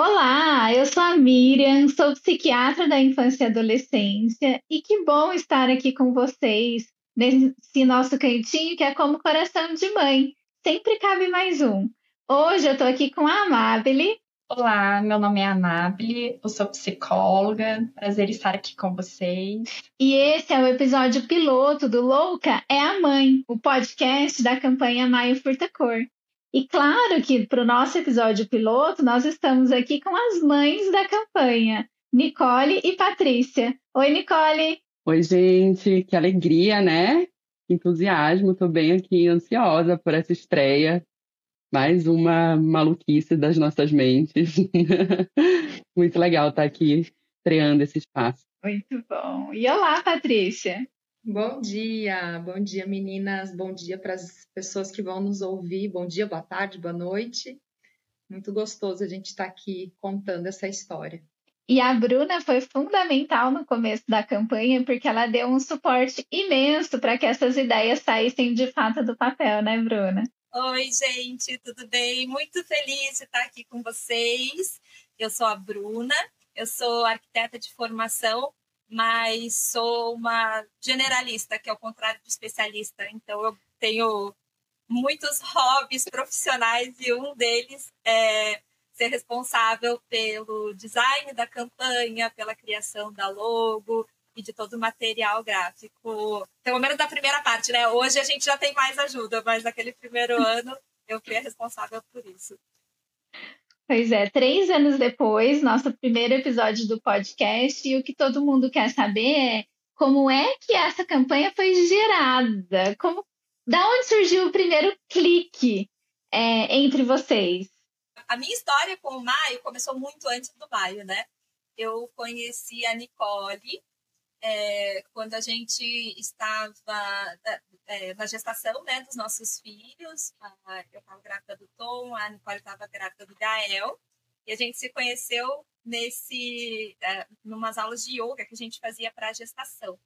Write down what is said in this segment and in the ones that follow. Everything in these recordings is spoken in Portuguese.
Olá, eu sou a Miriam, sou psiquiatra da infância e adolescência e que bom estar aqui com vocês nesse nosso cantinho que é como coração de mãe. Sempre cabe mais um. Hoje eu tô aqui com a Amabile. Olá, meu nome é Anabile, eu sou psicóloga, prazer estar aqui com vocês. E esse é o episódio piloto do Louca é a Mãe, o podcast da campanha Maio Furta Cor. E claro que para o nosso episódio piloto, nós estamos aqui com as mães da campanha, Nicole e Patrícia. Oi, Nicole! Oi, gente, que alegria, né? Que entusiasmo, tô bem aqui ansiosa por essa estreia. Mais uma maluquice das nossas mentes. Muito legal estar aqui estreando esse espaço. Muito bom. E olá, Patrícia! Bom dia, bom dia meninas, bom dia para as pessoas que vão nos ouvir, bom dia, boa tarde, boa noite. Muito gostoso a gente estar tá aqui contando essa história. E a Bruna foi fundamental no começo da campanha, porque ela deu um suporte imenso para que essas ideias saíssem de fato do papel, né, Bruna? Oi, gente, tudo bem? Muito feliz de estar aqui com vocês. Eu sou a Bruna, eu sou arquiteta de formação mas sou uma generalista, que é o contrário de especialista. Então, eu tenho muitos hobbies profissionais e um deles é ser responsável pelo design da campanha, pela criação da logo e de todo o material gráfico. Pelo menos da primeira parte, né? Hoje a gente já tem mais ajuda, mas naquele primeiro ano eu fui a responsável por isso. Pois é, três anos depois, nosso primeiro episódio do podcast, e o que todo mundo quer saber é como é que essa campanha foi gerada? Como, da onde surgiu o primeiro clique é, entre vocês? A minha história com o Maio começou muito antes do Maio, né? Eu conheci a Nicole é, quando a gente estava é, na gestação né, dos nossos filhos. eu estava grávida do Tom, a Nicole estava grávida do Gael. E a gente se conheceu nesse, é, numas aulas de yoga que a gente fazia para a gestação.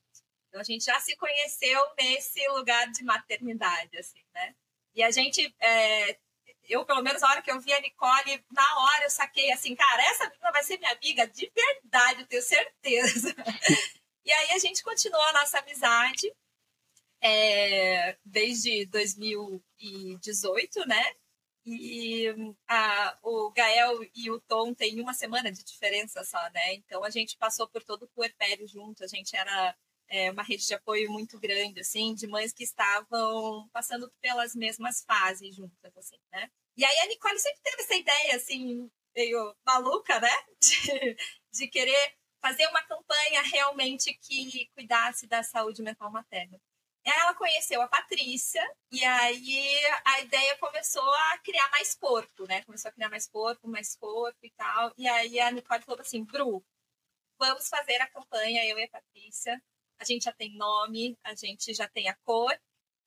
Então a gente já se conheceu nesse lugar de maternidade, assim, né? E a gente, é, eu pelo menos a hora que eu vi a Nicole, na hora eu saquei assim, cara, essa menina vai ser minha amiga de verdade, eu tenho certeza. E aí a gente continuou a nossa amizade é, desde 2018, né? E a, o Gael e o Tom têm uma semana de diferença só, né? Então a gente passou por todo o puerpério junto, a gente era é, uma rede de apoio muito grande, assim, de mães que estavam passando pelas mesmas fases juntas, assim, né? E aí a Nicole sempre teve essa ideia, assim, meio maluca, né? De, de querer fazer uma campanha realmente que cuidasse da saúde mental materna. Ela conheceu a Patrícia e aí a ideia começou a criar mais corpo, né? Começou a criar mais corpo, mais corpo e tal. E aí a Nicole falou assim, Bru, vamos fazer a campanha, eu e a Patrícia. A gente já tem nome, a gente já tem a cor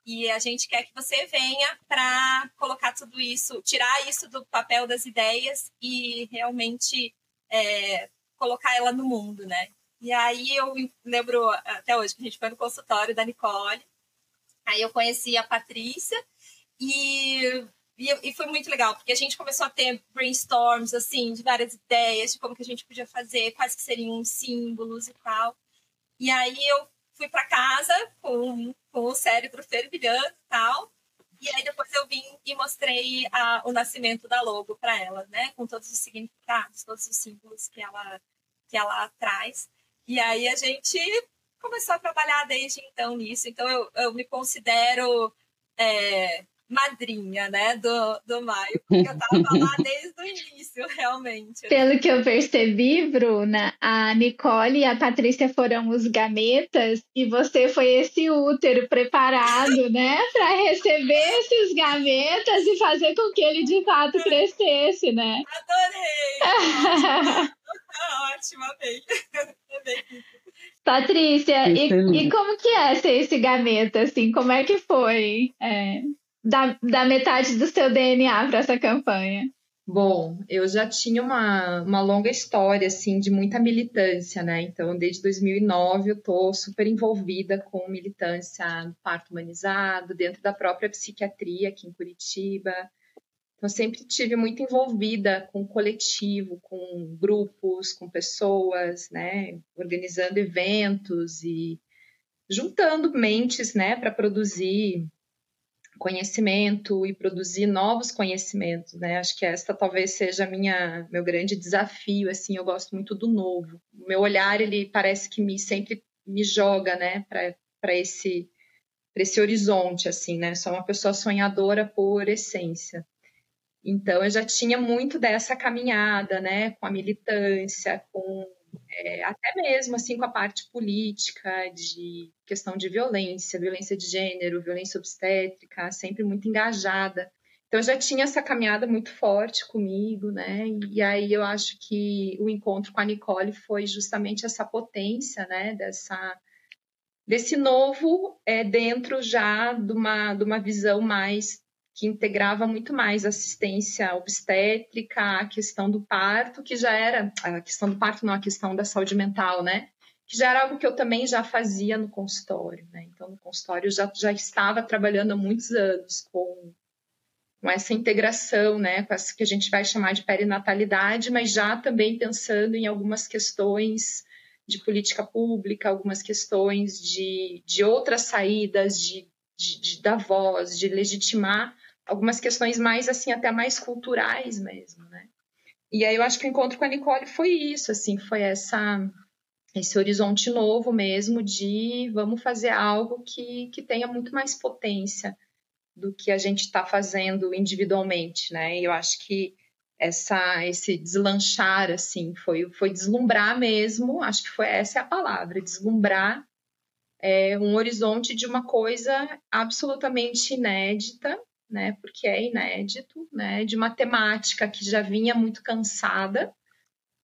e a gente quer que você venha para colocar tudo isso, tirar isso do papel das ideias e realmente é, colocar ela no mundo, né? E aí eu lembro até hoje que a gente foi no consultório da Nicole, aí eu conheci a Patrícia e, e, e, foi muito legal, porque a gente começou a ter brainstorms, assim, de várias ideias de como que a gente podia fazer, quais que seriam os símbolos e tal. E aí eu fui para casa com, com o cérebro fervilhando e tal, e aí depois eu vim e mostrei a, o nascimento da logo para ela, né? Com todos os significados, todos os símbolos que ela, que ela traz. E aí a gente começou a trabalhar desde então nisso. Então eu, eu me considero é, madrinha, né, do, do Maio, porque eu tava lá desde o início, realmente. Pelo que eu percebi, Bruna, a Nicole e a Patrícia foram os gametas e você foi esse útero preparado, né, para receber esses gametas e fazer com que ele de fato crescesse, né? Adorei! Ótimo, amei. É Patrícia, e, e como que é ser esse gameta, assim? Como é que foi é, dar, dar metade do seu DNA para essa campanha? Bom, eu já tinha uma, uma longa história, assim, de muita militância, né? Então, desde 2009 eu tô super envolvida com militância no parto humanizado, dentro da própria psiquiatria aqui em Curitiba. Então, sempre tive muito envolvida com coletivo, com grupos, com pessoas, né? Organizando eventos e juntando mentes, né, para produzir conhecimento e produzir novos conhecimentos, né? Acho que esta talvez seja minha meu grande desafio, assim, eu gosto muito do novo. O meu olhar ele parece que me sempre me joga, né, para esse para esse horizonte assim, né? Sou uma pessoa sonhadora por essência. Então eu já tinha muito dessa caminhada, né, com a militância, com é, até mesmo assim com a parte política, de questão de violência, violência de gênero, violência obstétrica, sempre muito engajada. Então já tinha essa caminhada muito forte comigo, né? E aí eu acho que o encontro com a Nicole foi justamente essa potência, né? Dessa desse novo é, dentro já de uma, de uma visão mais que integrava muito mais assistência obstétrica, a questão do parto, que já era a questão do parto, não a questão da saúde mental, né? Que já era algo que eu também já fazia no consultório, né? Então, no consultório eu já, já estava trabalhando há muitos anos com, com essa integração, né? Com essa que a gente vai chamar de perinatalidade, mas já também pensando em algumas questões de política pública, algumas questões de, de outras saídas, de, de, de dar voz, de legitimar algumas questões mais assim até mais culturais mesmo, né? E aí eu acho que o encontro com a Nicole foi isso, assim, foi essa esse horizonte novo mesmo de vamos fazer algo que, que tenha muito mais potência do que a gente está fazendo individualmente, né? E eu acho que essa esse deslanchar assim foi foi deslumbrar mesmo, acho que foi essa é a palavra, deslumbrar é, um horizonte de uma coisa absolutamente inédita né, porque é inédito, né, de uma temática que já vinha muito cansada,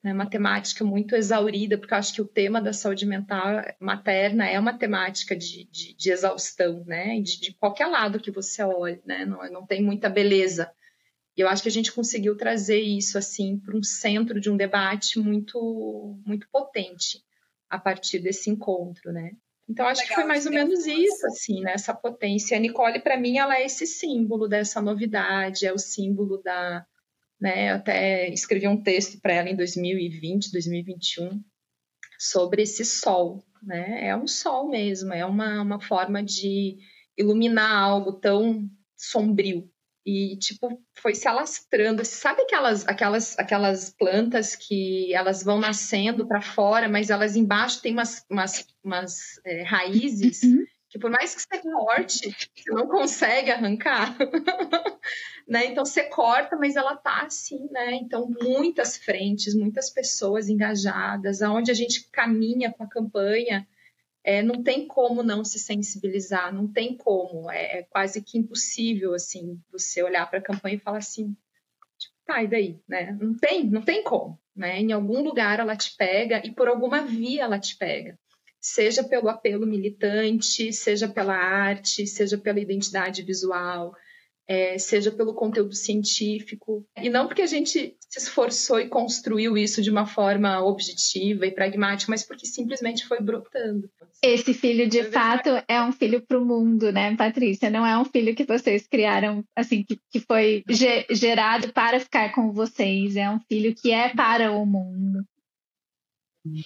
né, uma temática muito exaurida, porque eu acho que o tema da saúde mental materna é uma temática de, de, de exaustão, né, de, de, qualquer lado que você olhe, né, não, não tem muita beleza. E eu acho que a gente conseguiu trazer isso assim para um centro de um debate muito muito potente a partir desse encontro, né? Então, acho Legal, que foi mais ou menos isso, assim, né? Essa potência. A Nicole, para mim, ela é esse símbolo dessa novidade, é o símbolo da. Né? Eu até escrevi um texto para ela em 2020, 2021, sobre esse sol, né? É um sol mesmo, é uma, uma forma de iluminar algo tão sombrio, e tipo foi se alastrando. Sabe aquelas aquelas aquelas plantas que elas vão nascendo para fora, mas elas embaixo tem umas umas, umas é, raízes uhum. que por mais que você corte, você não consegue arrancar. né? Então você corta, mas ela tá assim, né? Então muitas frentes, muitas pessoas engajadas, aonde a gente caminha com a campanha é, não tem como não se sensibilizar, não tem como, é, é quase que impossível, assim, você olhar para a campanha e falar assim, tipo, tá, e daí, né? Não tem, não tem como, né? Em algum lugar ela te pega e por alguma via ela te pega, seja pelo apelo militante, seja pela arte, seja pela identidade visual, é, seja pelo conteúdo científico, e não porque a gente se esforçou e construiu isso de uma forma objetiva e pragmática, mas porque simplesmente foi brotando. Esse filho, de fato, é um filho para o mundo, né, Patrícia? Não é um filho que vocês criaram, assim, que, que foi ge gerado para ficar com vocês. É um filho que é para o mundo.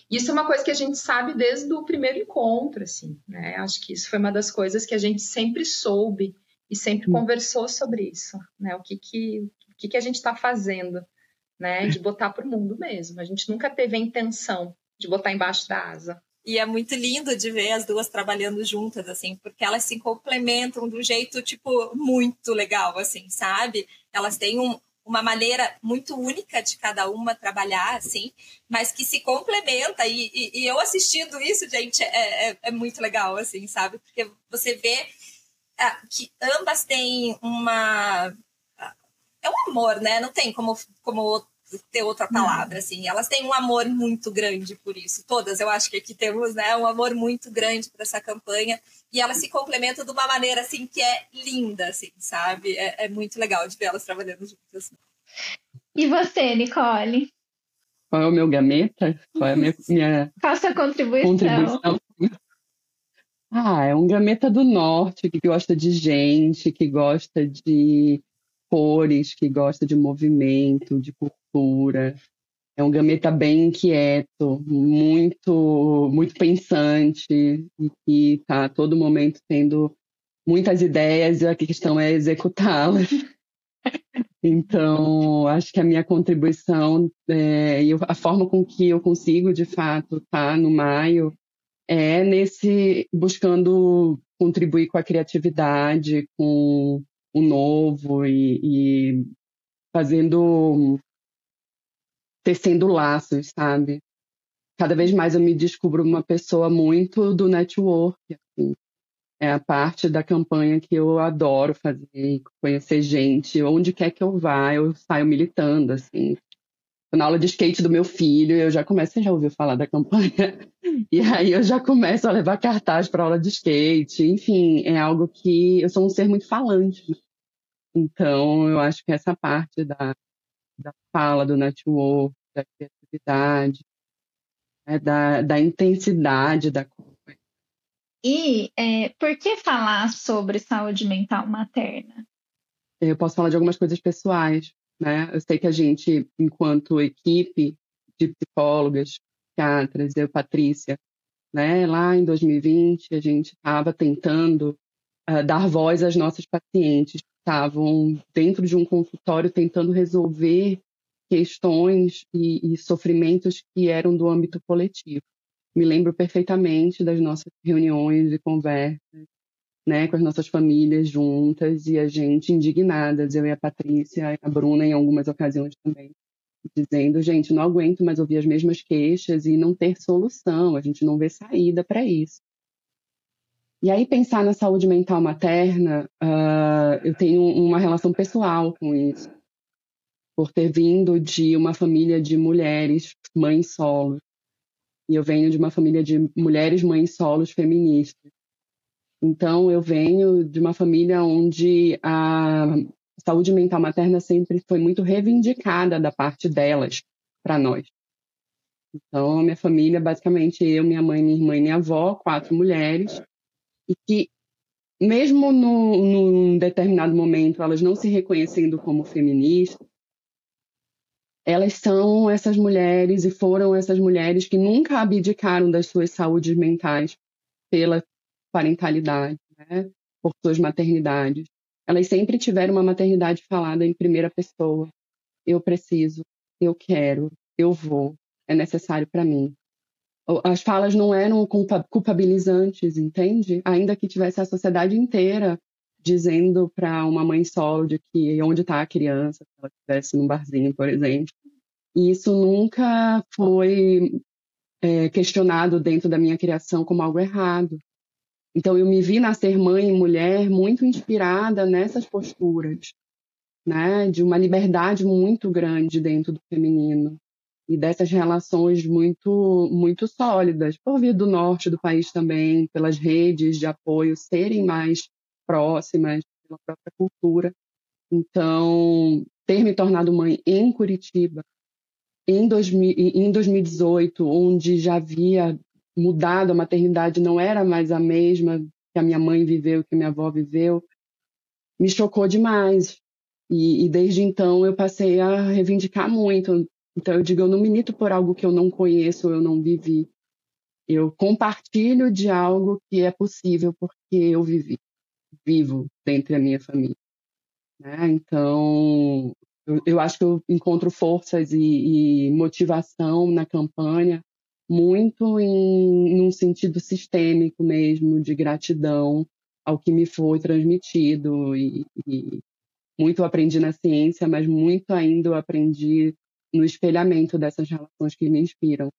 Isso é uma coisa que a gente sabe desde o primeiro encontro, assim, né? Acho que isso foi uma das coisas que a gente sempre soube e sempre hum. conversou sobre isso, né? O que que, o que, que a gente está fazendo, né? De botar para o mundo mesmo. A gente nunca teve a intenção de botar embaixo da asa. E é muito lindo de ver as duas trabalhando juntas, assim, porque elas se complementam de um jeito, tipo, muito legal, assim, sabe? Elas têm um, uma maneira muito única de cada uma trabalhar, assim, mas que se complementa. E, e, e eu assistindo isso, gente, é, é, é, muito legal, assim, sabe? Porque você vê que ambas têm uma. É um amor, né? Não tem como, como ter outra palavra, assim. Elas têm um amor muito grande por isso. Todas, eu acho que aqui temos, né, um amor muito grande por essa campanha. E elas se complementam de uma maneira, assim, que é linda, assim, sabe? É, é muito legal de ver elas trabalhando juntas. E você, Nicole? Qual é o meu gameta? Qual é a minha, minha Qual a sua contribuição? contribuição? Ah, é um gameta do norte que gosta de gente, que gosta de cores, que gosta de movimento, de cultura. É um gameta bem inquieto, muito, muito pensante e que está a todo momento tendo muitas ideias e a questão é executá-las. Então, acho que a minha contribuição é, e a forma com que eu consigo, de fato, estar tá no maio é nesse buscando contribuir com a criatividade, com o novo e, e fazendo tecendo laços, sabe? Cada vez mais eu me descubro uma pessoa muito do network, assim. É a parte da campanha que eu adoro fazer, conhecer gente, onde quer que eu vá, eu saio militando, assim na aula de skate do meu filho, eu já começo, você já ouviu falar da campanha? E aí eu já começo a levar cartaz para aula de skate. Enfim, é algo que eu sou um ser muito falante. Né? Então, eu acho que essa parte da, da fala, do network, da criatividade, né, da, da intensidade da coisa. E é, por que falar sobre saúde mental materna? Eu posso falar de algumas coisas pessoais. Né? Eu sei que a gente, enquanto equipe de psicólogas, psiquiatras, eu, Patrícia, né, lá em 2020, a gente estava tentando uh, dar voz às nossas pacientes que estavam dentro de um consultório tentando resolver questões e, e sofrimentos que eram do âmbito coletivo. Me lembro perfeitamente das nossas reuniões e conversas né, com as nossas famílias juntas e a gente indignadas, eu e a Patrícia, a Bruna em algumas ocasiões também, dizendo, gente, não aguento mais ouvir as mesmas queixas e não ter solução, a gente não vê saída para isso. E aí pensar na saúde mental materna, uh, eu tenho uma relação pessoal com isso, por ter vindo de uma família de mulheres mães solos, e eu venho de uma família de mulheres mães solos feministas. Então, eu venho de uma família onde a saúde mental materna sempre foi muito reivindicada da parte delas para nós. Então, a minha família, basicamente, eu, minha mãe, minha irmã e minha avó, quatro mulheres, e que, mesmo no, num determinado momento, elas não se reconhecendo como feministas, elas são essas mulheres e foram essas mulheres que nunca abdicaram das suas saúdes mentais pela parentalidade, né? por suas maternidades. Elas sempre tiveram uma maternidade falada em primeira pessoa. Eu preciso, eu quero, eu vou, é necessário para mim. As falas não eram culpabilizantes, entende? Ainda que tivesse a sociedade inteira dizendo para uma mãe solo de que onde está a criança, se ela estivesse num barzinho, por exemplo. E isso nunca foi é, questionado dentro da minha criação como algo errado. Então, eu me vi nascer mãe e mulher muito inspirada nessas posturas, né, de uma liberdade muito grande dentro do feminino e dessas relações muito muito sólidas, por vir do norte do país também, pelas redes de apoio serem mais próximas pela própria cultura. Então, ter me tornado mãe em Curitiba em, 2000, em 2018, onde já havia mudado, a maternidade não era mais a mesma que a minha mãe viveu, que a minha avó viveu, me chocou demais. E, e, desde então eu passei a reivindicar muito. Então eu digo, eu não milito por algo que eu não conheço, eu não vivi. Eu compartilho de algo que é possível porque eu vivi, vivo dentro da minha família. Né? Então eu, eu, acho que eu encontro forças e, e motivação na campanha muito em num sentido sistêmico mesmo, de gratidão ao que me foi transmitido e, e muito aprendi na ciência, mas muito ainda aprendi no espelhamento dessas relações que me inspiram.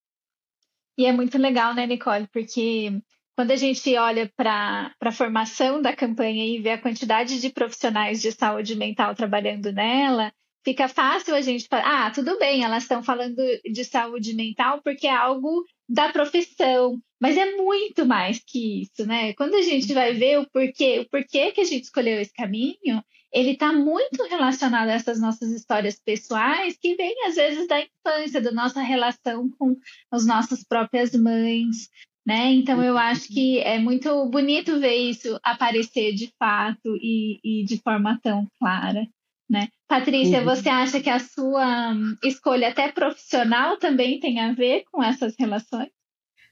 E é muito legal, né, Nicole? Porque quando a gente olha para a formação da campanha e vê a quantidade de profissionais de saúde mental trabalhando nela, fica fácil a gente falar, ah, tudo bem, elas estão falando de saúde mental porque é algo da profissão, mas é muito mais que isso, né? Quando a gente vai ver o porquê, o porquê que a gente escolheu esse caminho, ele está muito relacionado a essas nossas histórias pessoais que vêm às vezes da infância, da nossa relação com as nossas próprias mães, né? Então eu acho que é muito bonito ver isso aparecer de fato e, e de forma tão clara. Né? Patrícia, uhum. você acha que a sua escolha até profissional também tem a ver com essas relações?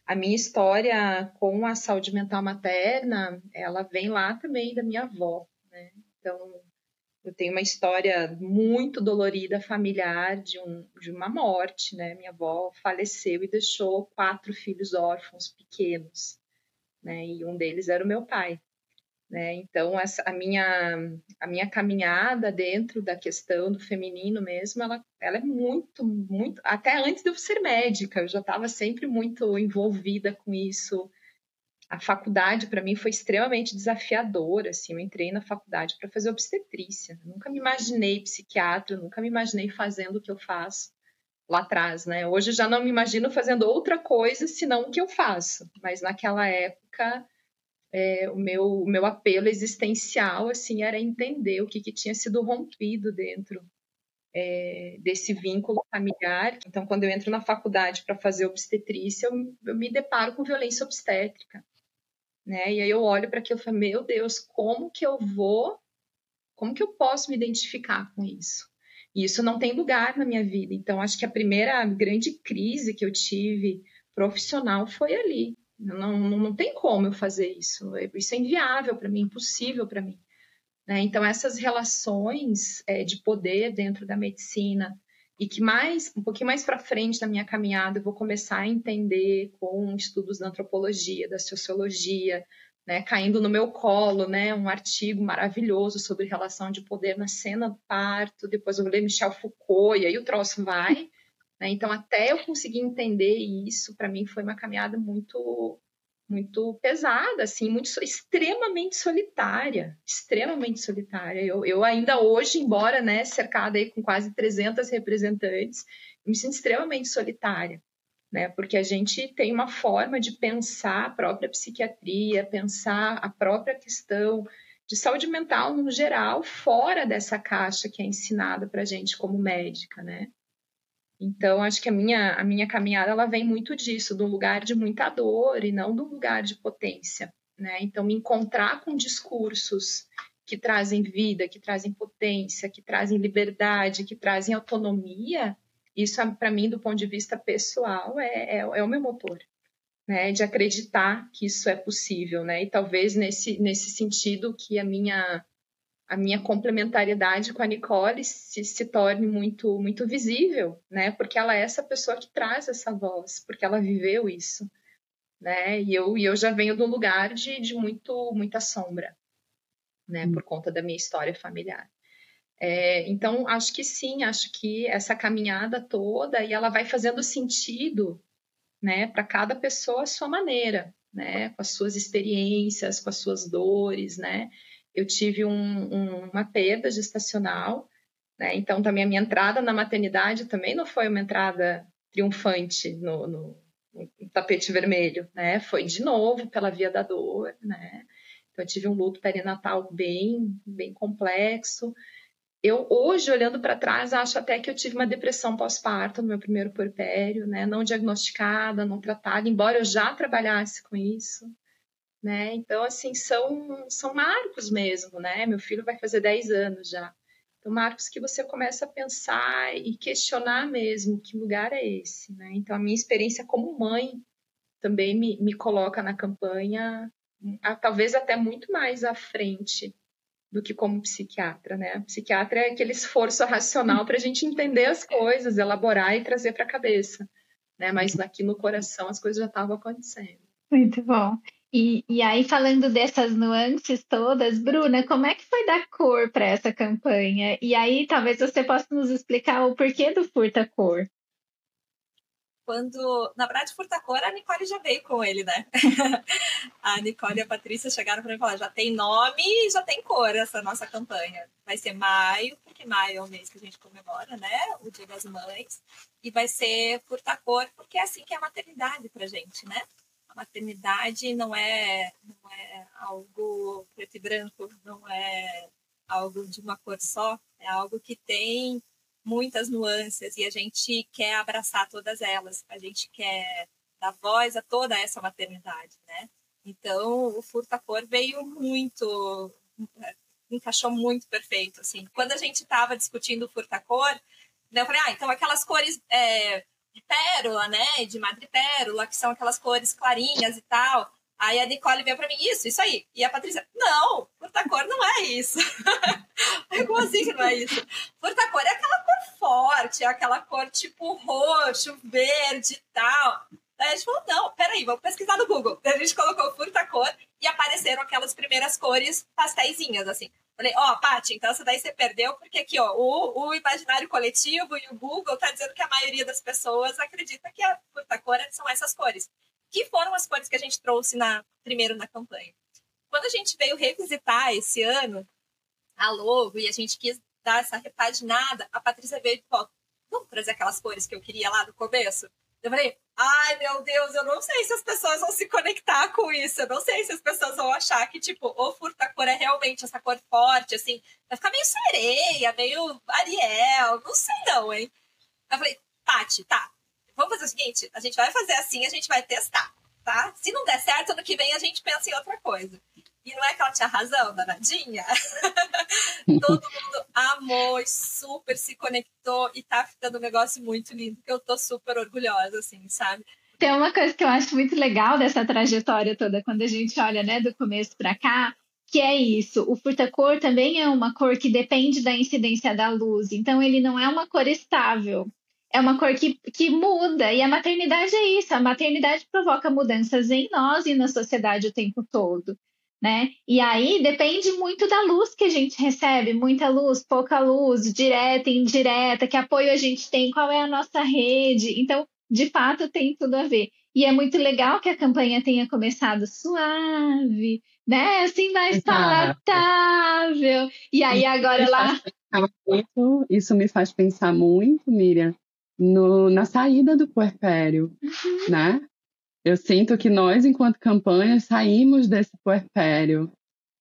A minha história com a saúde mental materna, ela vem lá também da minha avó, né? Então, eu tenho uma história muito dolorida familiar de, um, de uma morte, né? Minha avó faleceu e deixou quatro filhos órfãos pequenos, né? E um deles era o meu pai. Né? Então, essa, a, minha, a minha caminhada dentro da questão do feminino mesmo, ela, ela é muito, muito. Até antes de eu ser médica, eu já estava sempre muito envolvida com isso. A faculdade, para mim, foi extremamente desafiadora. Assim, eu entrei na faculdade para fazer obstetrícia. nunca me imaginei psiquiatra, nunca me imaginei fazendo o que eu faço lá atrás, né? Hoje já não me imagino fazendo outra coisa senão o que eu faço. Mas naquela época é, o, meu, o meu apelo existencial assim era entender o que, que tinha sido rompido dentro é, desse vínculo familiar. Então, quando eu entro na faculdade para fazer obstetrícia, eu, eu, me deparo com violência obstétrica. Né? E aí eu olho para aquilo e falo, meu Deus, como que eu vou, como que eu posso me identificar com isso? E isso não tem lugar na minha vida. Então, acho que a primeira grande crise que eu tive profissional foi ali, não, não, não tem como eu fazer isso. Isso é inviável para mim, impossível para mim. Né? Então, essas relações é, de poder dentro da medicina, e que mais um pouquinho mais para frente na minha caminhada eu vou começar a entender com estudos da antropologia, da sociologia, né, caindo no meu colo, né, um artigo maravilhoso sobre relação de poder na cena do parto, depois eu vou ler Michel Foucault e aí o troço vai? Então, até eu conseguir entender isso, para mim foi uma caminhada muito muito pesada, assim, muito extremamente solitária, extremamente solitária. Eu, eu ainda hoje, embora né, cercada aí com quase 300 representantes, me sinto extremamente solitária, né? Porque a gente tem uma forma de pensar a própria psiquiatria, pensar a própria questão de saúde mental no geral fora dessa caixa que é ensinada para gente como médica, né? Então, acho que a minha, a minha caminhada ela vem muito disso, do lugar de muita dor e não do lugar de potência. Né? Então, me encontrar com discursos que trazem vida, que trazem potência, que trazem liberdade, que trazem autonomia, isso, para mim, do ponto de vista pessoal, é, é, é o meu motor. Né, de acreditar que isso é possível, né? E talvez nesse, nesse sentido que a minha a minha complementariedade com a Nicole se, se torne muito muito visível, né? Porque ela é essa pessoa que traz essa voz, porque ela viveu isso, né? E eu, e eu já venho de um lugar de, de muito muita sombra, né? Hum. Por conta da minha história familiar. É, então acho que sim, acho que essa caminhada toda e ela vai fazendo sentido, né? Para cada pessoa a sua maneira, né? Com as suas experiências, com as suas dores, né? Eu tive um, um, uma perda gestacional, né? Então também a minha entrada na maternidade também não foi uma entrada triunfante no, no, no tapete vermelho, né? Foi de novo pela via da dor, né? Então eu tive um luto perinatal bem, bem complexo. Eu hoje olhando para trás acho até que eu tive uma depressão pós-parto no meu primeiro puerpério, né? Não diagnosticada, não tratada, embora eu já trabalhasse com isso, né? Então, assim, são, são marcos mesmo, né? Meu filho vai fazer 10 anos já. Então, marcos que você começa a pensar e questionar mesmo que lugar é esse, né? Então, a minha experiência como mãe também me, me coloca na campanha, talvez até muito mais à frente do que como psiquiatra, né? Psiquiatra é aquele esforço racional para a gente entender as coisas, elaborar e trazer para a cabeça, né? Mas aqui no coração as coisas já estavam acontecendo. Muito bom. E, e aí, falando dessas nuances todas, Bruna, como é que foi dar cor para essa campanha? E aí, talvez você possa nos explicar o porquê do Furta Cor. quando, na verdade, Furtacor, a Nicole já veio com ele, né? a Nicole e a Patrícia chegaram para mim e falaram: já tem nome e já tem cor essa nossa campanha. Vai ser maio, porque maio é o mês que a gente comemora, né? O Dia das Mães. E vai ser Furtacor, porque é assim que é a maternidade pra gente, né? Maternidade não é, não é algo preto e branco, não é algo de uma cor só, é algo que tem muitas nuances e a gente quer abraçar todas elas, a gente quer dar voz a toda essa maternidade, né? Então, o Furta-Cor veio muito, encaixou muito perfeito, assim. Quando a gente estava discutindo o Furta-Cor, né, eu falei, ah, então aquelas cores é, de pérola, né, de madrepérola, que são aquelas cores clarinhas e tal, Aí a Nicole veio pra mim, isso, isso aí. E a Patrícia, não, furtacor não é isso. Como assim que não é isso? Furtacor é aquela cor forte, é aquela cor tipo roxo, verde e tal. Aí a gente falou, não, peraí, vamos pesquisar no Google. A gente colocou furtacor e apareceram aquelas primeiras cores pastéisinhas, assim. Falei, ó, oh, Paty, então essa daí você perdeu, porque aqui, ó, o, o imaginário coletivo e o Google tá dizendo que a maioria das pessoas acredita que a furtacor são essas cores que foram as cores que a gente trouxe na, primeiro na campanha. Quando a gente veio revisitar esse ano a logo e a gente quis dar essa repaginada, a Patrícia veio e falou, vamos trazer aquelas cores que eu queria lá no começo? Eu falei, ai meu Deus, eu não sei se as pessoas vão se conectar com isso, eu não sei se as pessoas vão achar que, tipo, o furta-cor é realmente essa cor forte, assim, vai ficar meio sereia, meio Ariel, não sei não, hein? Eu falei, Tati, tá, vamos fazer o seguinte: a gente vai fazer assim, a gente vai testar, tá? Se não der certo, ano que vem a gente pensa em outra coisa. E não é que ela tinha razão, danadinha? Todo mundo amou e super se conectou e tá ficando um negócio muito lindo, que eu tô super orgulhosa, assim, sabe? Tem uma coisa que eu acho muito legal dessa trajetória toda, quando a gente olha, né, do começo para cá, que é isso. O furta-cor também é uma cor que depende da incidência da luz, então ele não é uma cor estável é uma cor que, que muda, e a maternidade é isso, a maternidade provoca mudanças em nós e na sociedade o tempo todo, né? E aí depende muito da luz que a gente recebe, muita luz, pouca luz, direta, indireta, que apoio a gente tem, qual é a nossa rede, então, de fato, tem tudo a ver. E é muito legal que a campanha tenha começado suave, né? Assim, mais palatável. E aí agora lá... Isso me faz pensar muito, Miriam, no, na saída do puerpério, uhum. né? Eu sinto que nós, enquanto campanha, saímos desse puerpério.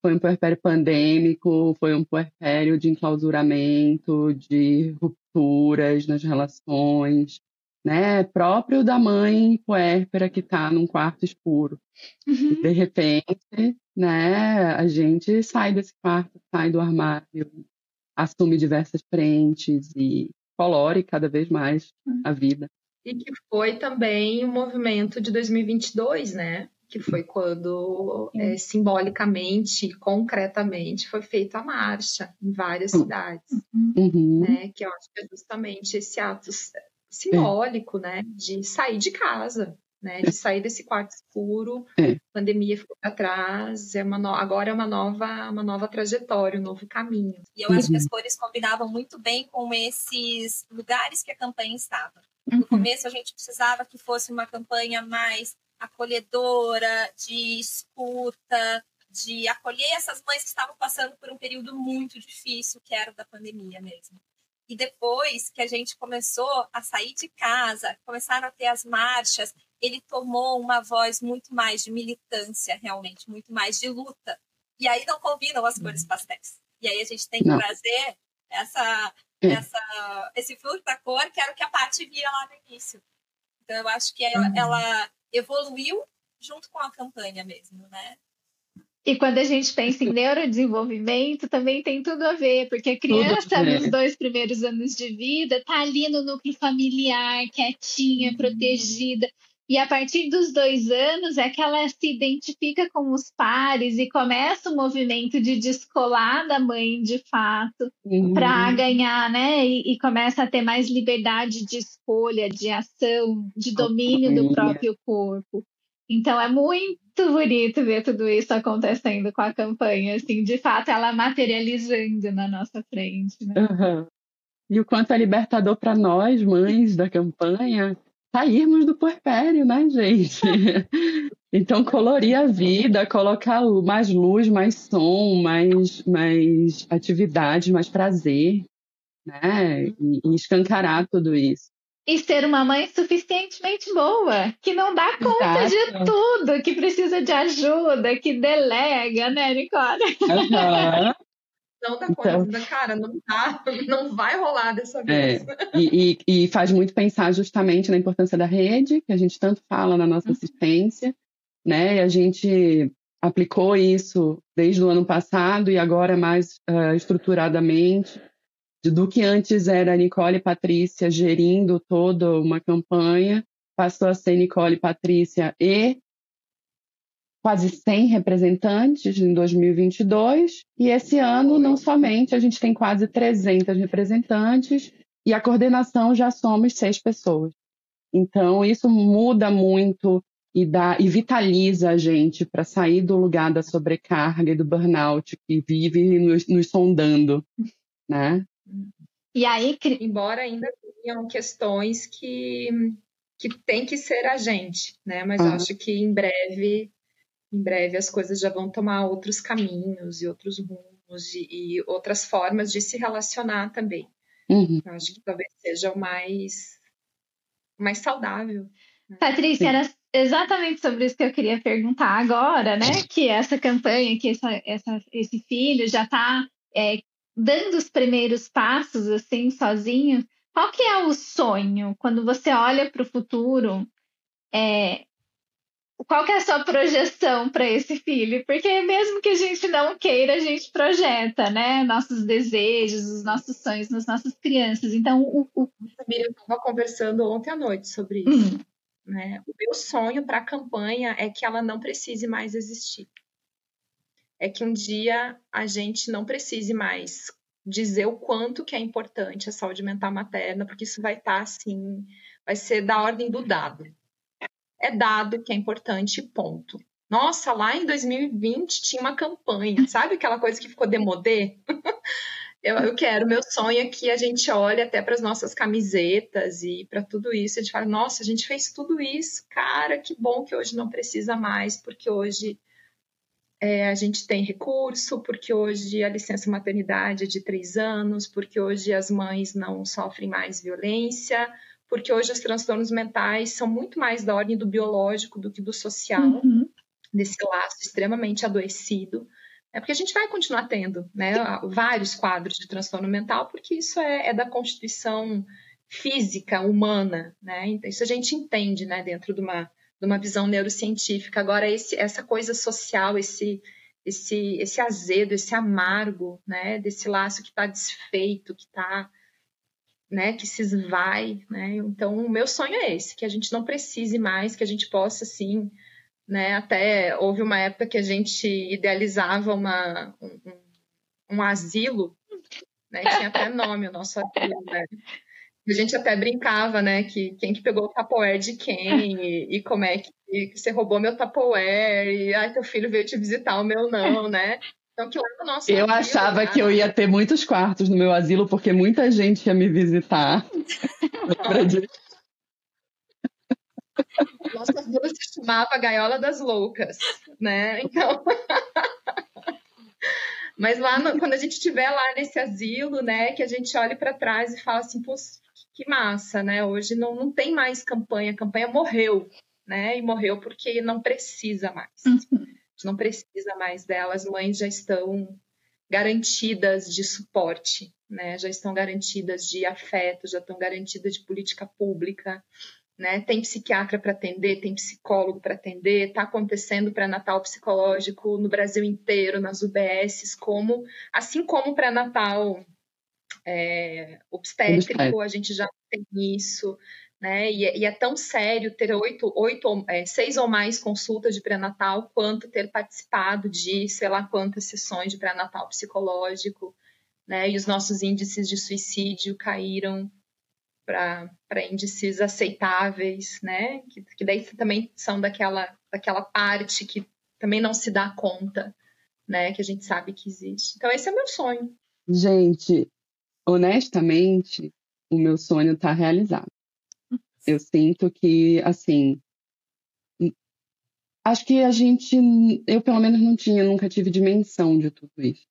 Foi um puerpério pandêmico, foi um puerpério de enclausuramento, de rupturas nas relações, né? Próprio da mãe puérpera que está num quarto escuro. Uhum. De repente, né, a gente sai desse quarto, sai do armário, assume diversas frentes e colore cada vez mais a vida. E que foi também o movimento de 2022, né? Que foi quando é, simbolicamente, concretamente, foi feita a marcha em várias cidades. Uhum. Né? Que eu acho que é justamente esse ato simbólico, é. né? De sair de casa, né? De sair desse quarto escuro, é. pandemia ficou para trás, é uma no... agora é uma nova, uma nova trajetória, um novo caminho. E eu acho que as cores combinavam muito bem com esses lugares que a campanha estava. No uhum. começo a gente precisava que fosse uma campanha mais acolhedora, de escuta, de acolher essas mães que estavam passando por um período muito difícil, que era o da pandemia mesmo. E depois que a gente começou a sair de casa, começaram a ter as marchas, ele tomou uma voz muito mais de militância, realmente, muito mais de luta. E aí não combinam as cores uhum. pastéis. E aí a gente tem que não. trazer essa. Essa, esse furta-cor, que era o que a Paty via lá no início. Então eu acho que ela, uhum. ela evoluiu junto com a campanha mesmo, né? E quando a gente pensa em neurodesenvolvimento, também tem tudo a ver, porque a criança, nos dois primeiros anos de vida, tá ali no núcleo familiar, quietinha, uhum. protegida. E a partir dos dois anos é que ela se identifica com os pares e começa o movimento de descolar da mãe de fato uhum. para ganhar, né? E, e, começa a ter mais liberdade de escolha, de ação, de domínio do próprio corpo. Então é muito bonito ver tudo isso acontecendo com a campanha, assim, de fato ela materializando na nossa frente. Né? Uhum. E o quanto é libertador para nós, mães da campanha, sairmos do puerpério, né, gente? Então, colorir a vida, colocar mais luz, mais som, mais, mais atividade, mais prazer, né? E, e escancarar tudo isso. E ser uma mãe suficientemente boa, que não dá conta Exato. de tudo, que precisa de ajuda, que delega, né, Nicole? Uhum. Não dá conta, então, cara, não dá, não vai rolar dessa é, vez. É, e, e, e, faz muito pensar justamente na importância da rede, que a gente tanto fala na nossa uhum. assistência, né? E a gente aplicou isso desde o ano passado e agora mais uh, estruturadamente, do que antes era Nicole e Patrícia gerindo toda uma campanha, passou a ser Nicole, Patrícia e quase 100 representantes em 2022, e esse ano não somente, a gente tem quase 300 representantes e a coordenação já somos seis pessoas. Então, isso muda muito e, dá, e vitaliza a gente para sair do lugar da sobrecarga e do burnout que vive nos, nos sondando, né? E aí, embora ainda tenham questões que, que tem que ser a gente, né? Mas uhum. acho que em breve, em breve as coisas já vão tomar outros caminhos e outros rumos e, e outras formas de se relacionar também. Uhum. Acho que talvez seja o mais, mais saudável. Né? Patrícia, era exatamente sobre isso que eu queria perguntar agora, né? Que essa campanha, que essa, essa, esse filho já está é, dando os primeiros passos, assim, sozinho. Qual que é o sonho quando você olha para o futuro? É, qual que é a sua projeção para esse filho? Porque mesmo que a gente não queira, a gente projeta, né? Nossos desejos, os nossos sonhos nas nossas crianças. Então, o. o... Eu estava conversando ontem à noite sobre isso. Uhum. Né? O meu sonho para a campanha é que ela não precise mais existir. É que um dia a gente não precise mais dizer o quanto que é importante a saúde mental materna, porque isso vai estar tá, assim, vai ser da ordem do dado. É dado que é importante, ponto. Nossa, lá em 2020 tinha uma campanha, sabe aquela coisa que ficou demodê? eu, eu quero, meu sonho é que a gente olhe até para as nossas camisetas e para tudo isso. A gente fala, nossa, a gente fez tudo isso, cara, que bom que hoje não precisa mais, porque hoje é, a gente tem recurso, porque hoje a licença maternidade é de três anos, porque hoje as mães não sofrem mais violência, porque hoje os transtornos mentais são muito mais da ordem do biológico do que do social, uhum. desse laço extremamente adoecido. É porque a gente vai continuar tendo né, vários quadros de transtorno mental, porque isso é, é da constituição física humana, né? Então, isso a gente entende, né, dentro de uma, de uma visão neurocientífica. Agora, esse, essa coisa social, esse, esse, esse azedo, esse amargo, né, desse laço que está desfeito, que está, né, que se esvai, né? Então, o meu sonho é esse, que a gente não precise mais, que a gente possa, assim, né? Até houve uma época que a gente idealizava uma, um, um asilo, né? Tinha até nome o nosso asilo, né? A gente até brincava, né, que quem que pegou o Tupperware de quem e, e como é que, você roubou meu Tupperware e ai, teu filho veio te visitar, o meu não, né? Então, que lá no nosso eu asilo, achava né? que eu ia ter muitos quartos no meu asilo porque muita gente ia me visitar. Nossa duas se chamava Gaiola das Loucas, né? Então. Mas lá, no, quando a gente estiver lá nesse asilo, né, que a gente olhe para trás e fala assim, pô, que massa, né? Hoje não, não tem mais campanha, a campanha morreu, né? E morreu porque não precisa mais. Uhum. Não precisa mais dela, as mães já estão garantidas de suporte, né? Já estão garantidas de afeto, já estão garantidas de política pública, né? Tem psiquiatra para atender, tem psicólogo para atender, está acontecendo pré-natal psicológico no Brasil inteiro, nas UBSs, como assim como pré-natal é, obstétrico, a gente já tem isso, né? E, é, e é tão sério ter oito, oito é, seis ou mais consultas de pré-natal, quanto ter participado de sei lá quantas sessões de pré-natal psicológico, né? E os nossos índices de suicídio caíram para índices aceitáveis, né? Que, que daí também são daquela, daquela parte que também não se dá conta, né? Que a gente sabe que existe. Então, esse é meu sonho. Gente, honestamente, o meu sonho está realizado. Eu sinto que, assim, acho que a gente, eu pelo menos não tinha, nunca tive dimensão de tudo isso.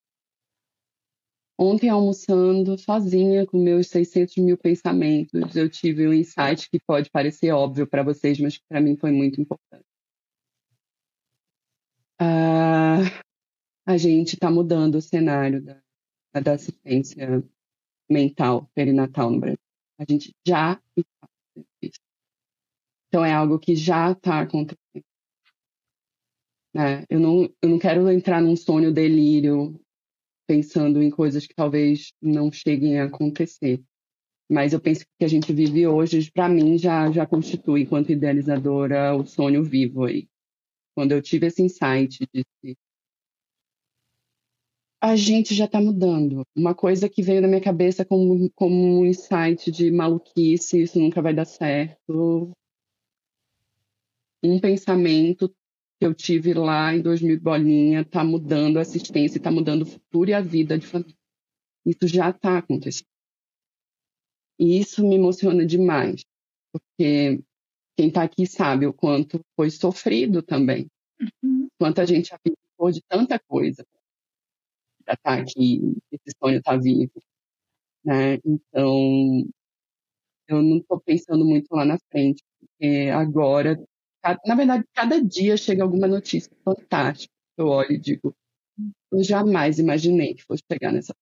Ontem, almoçando sozinha com meus 600 mil pensamentos, eu tive um insight que pode parecer óbvio para vocês, mas que para mim foi muito importante. Ah, a gente está mudando o cenário da, da assistência mental perinatal no Brasil. A gente já está. Então, é algo que já está acontecendo. Né? Eu, não, eu não quero entrar num sonho delírio pensando em coisas que talvez não cheguem a acontecer. Mas eu penso que o que a gente vive hoje, para mim, já, já constitui, enquanto idealizadora, o sonho vivo aí. Quando eu tive esse insight de que a gente já está mudando. Uma coisa que veio na minha cabeça como, como um insight de maluquice, isso nunca vai dar certo. Um pensamento que eu tive lá em 2000 bolinha está mudando a assistência, está mudando o futuro e a vida de família. Isso já está acontecendo. E isso me emociona demais, porque quem está aqui sabe o quanto foi sofrido também. Uhum. Quanto a gente abdicou de tanta coisa para estar tá aqui, esse sonho está vivo. Né? Então, eu não estou pensando muito lá na frente, porque agora na verdade, cada dia chega alguma notícia fantástica. Eu olho e digo, eu jamais imaginei que fosse chegar nessa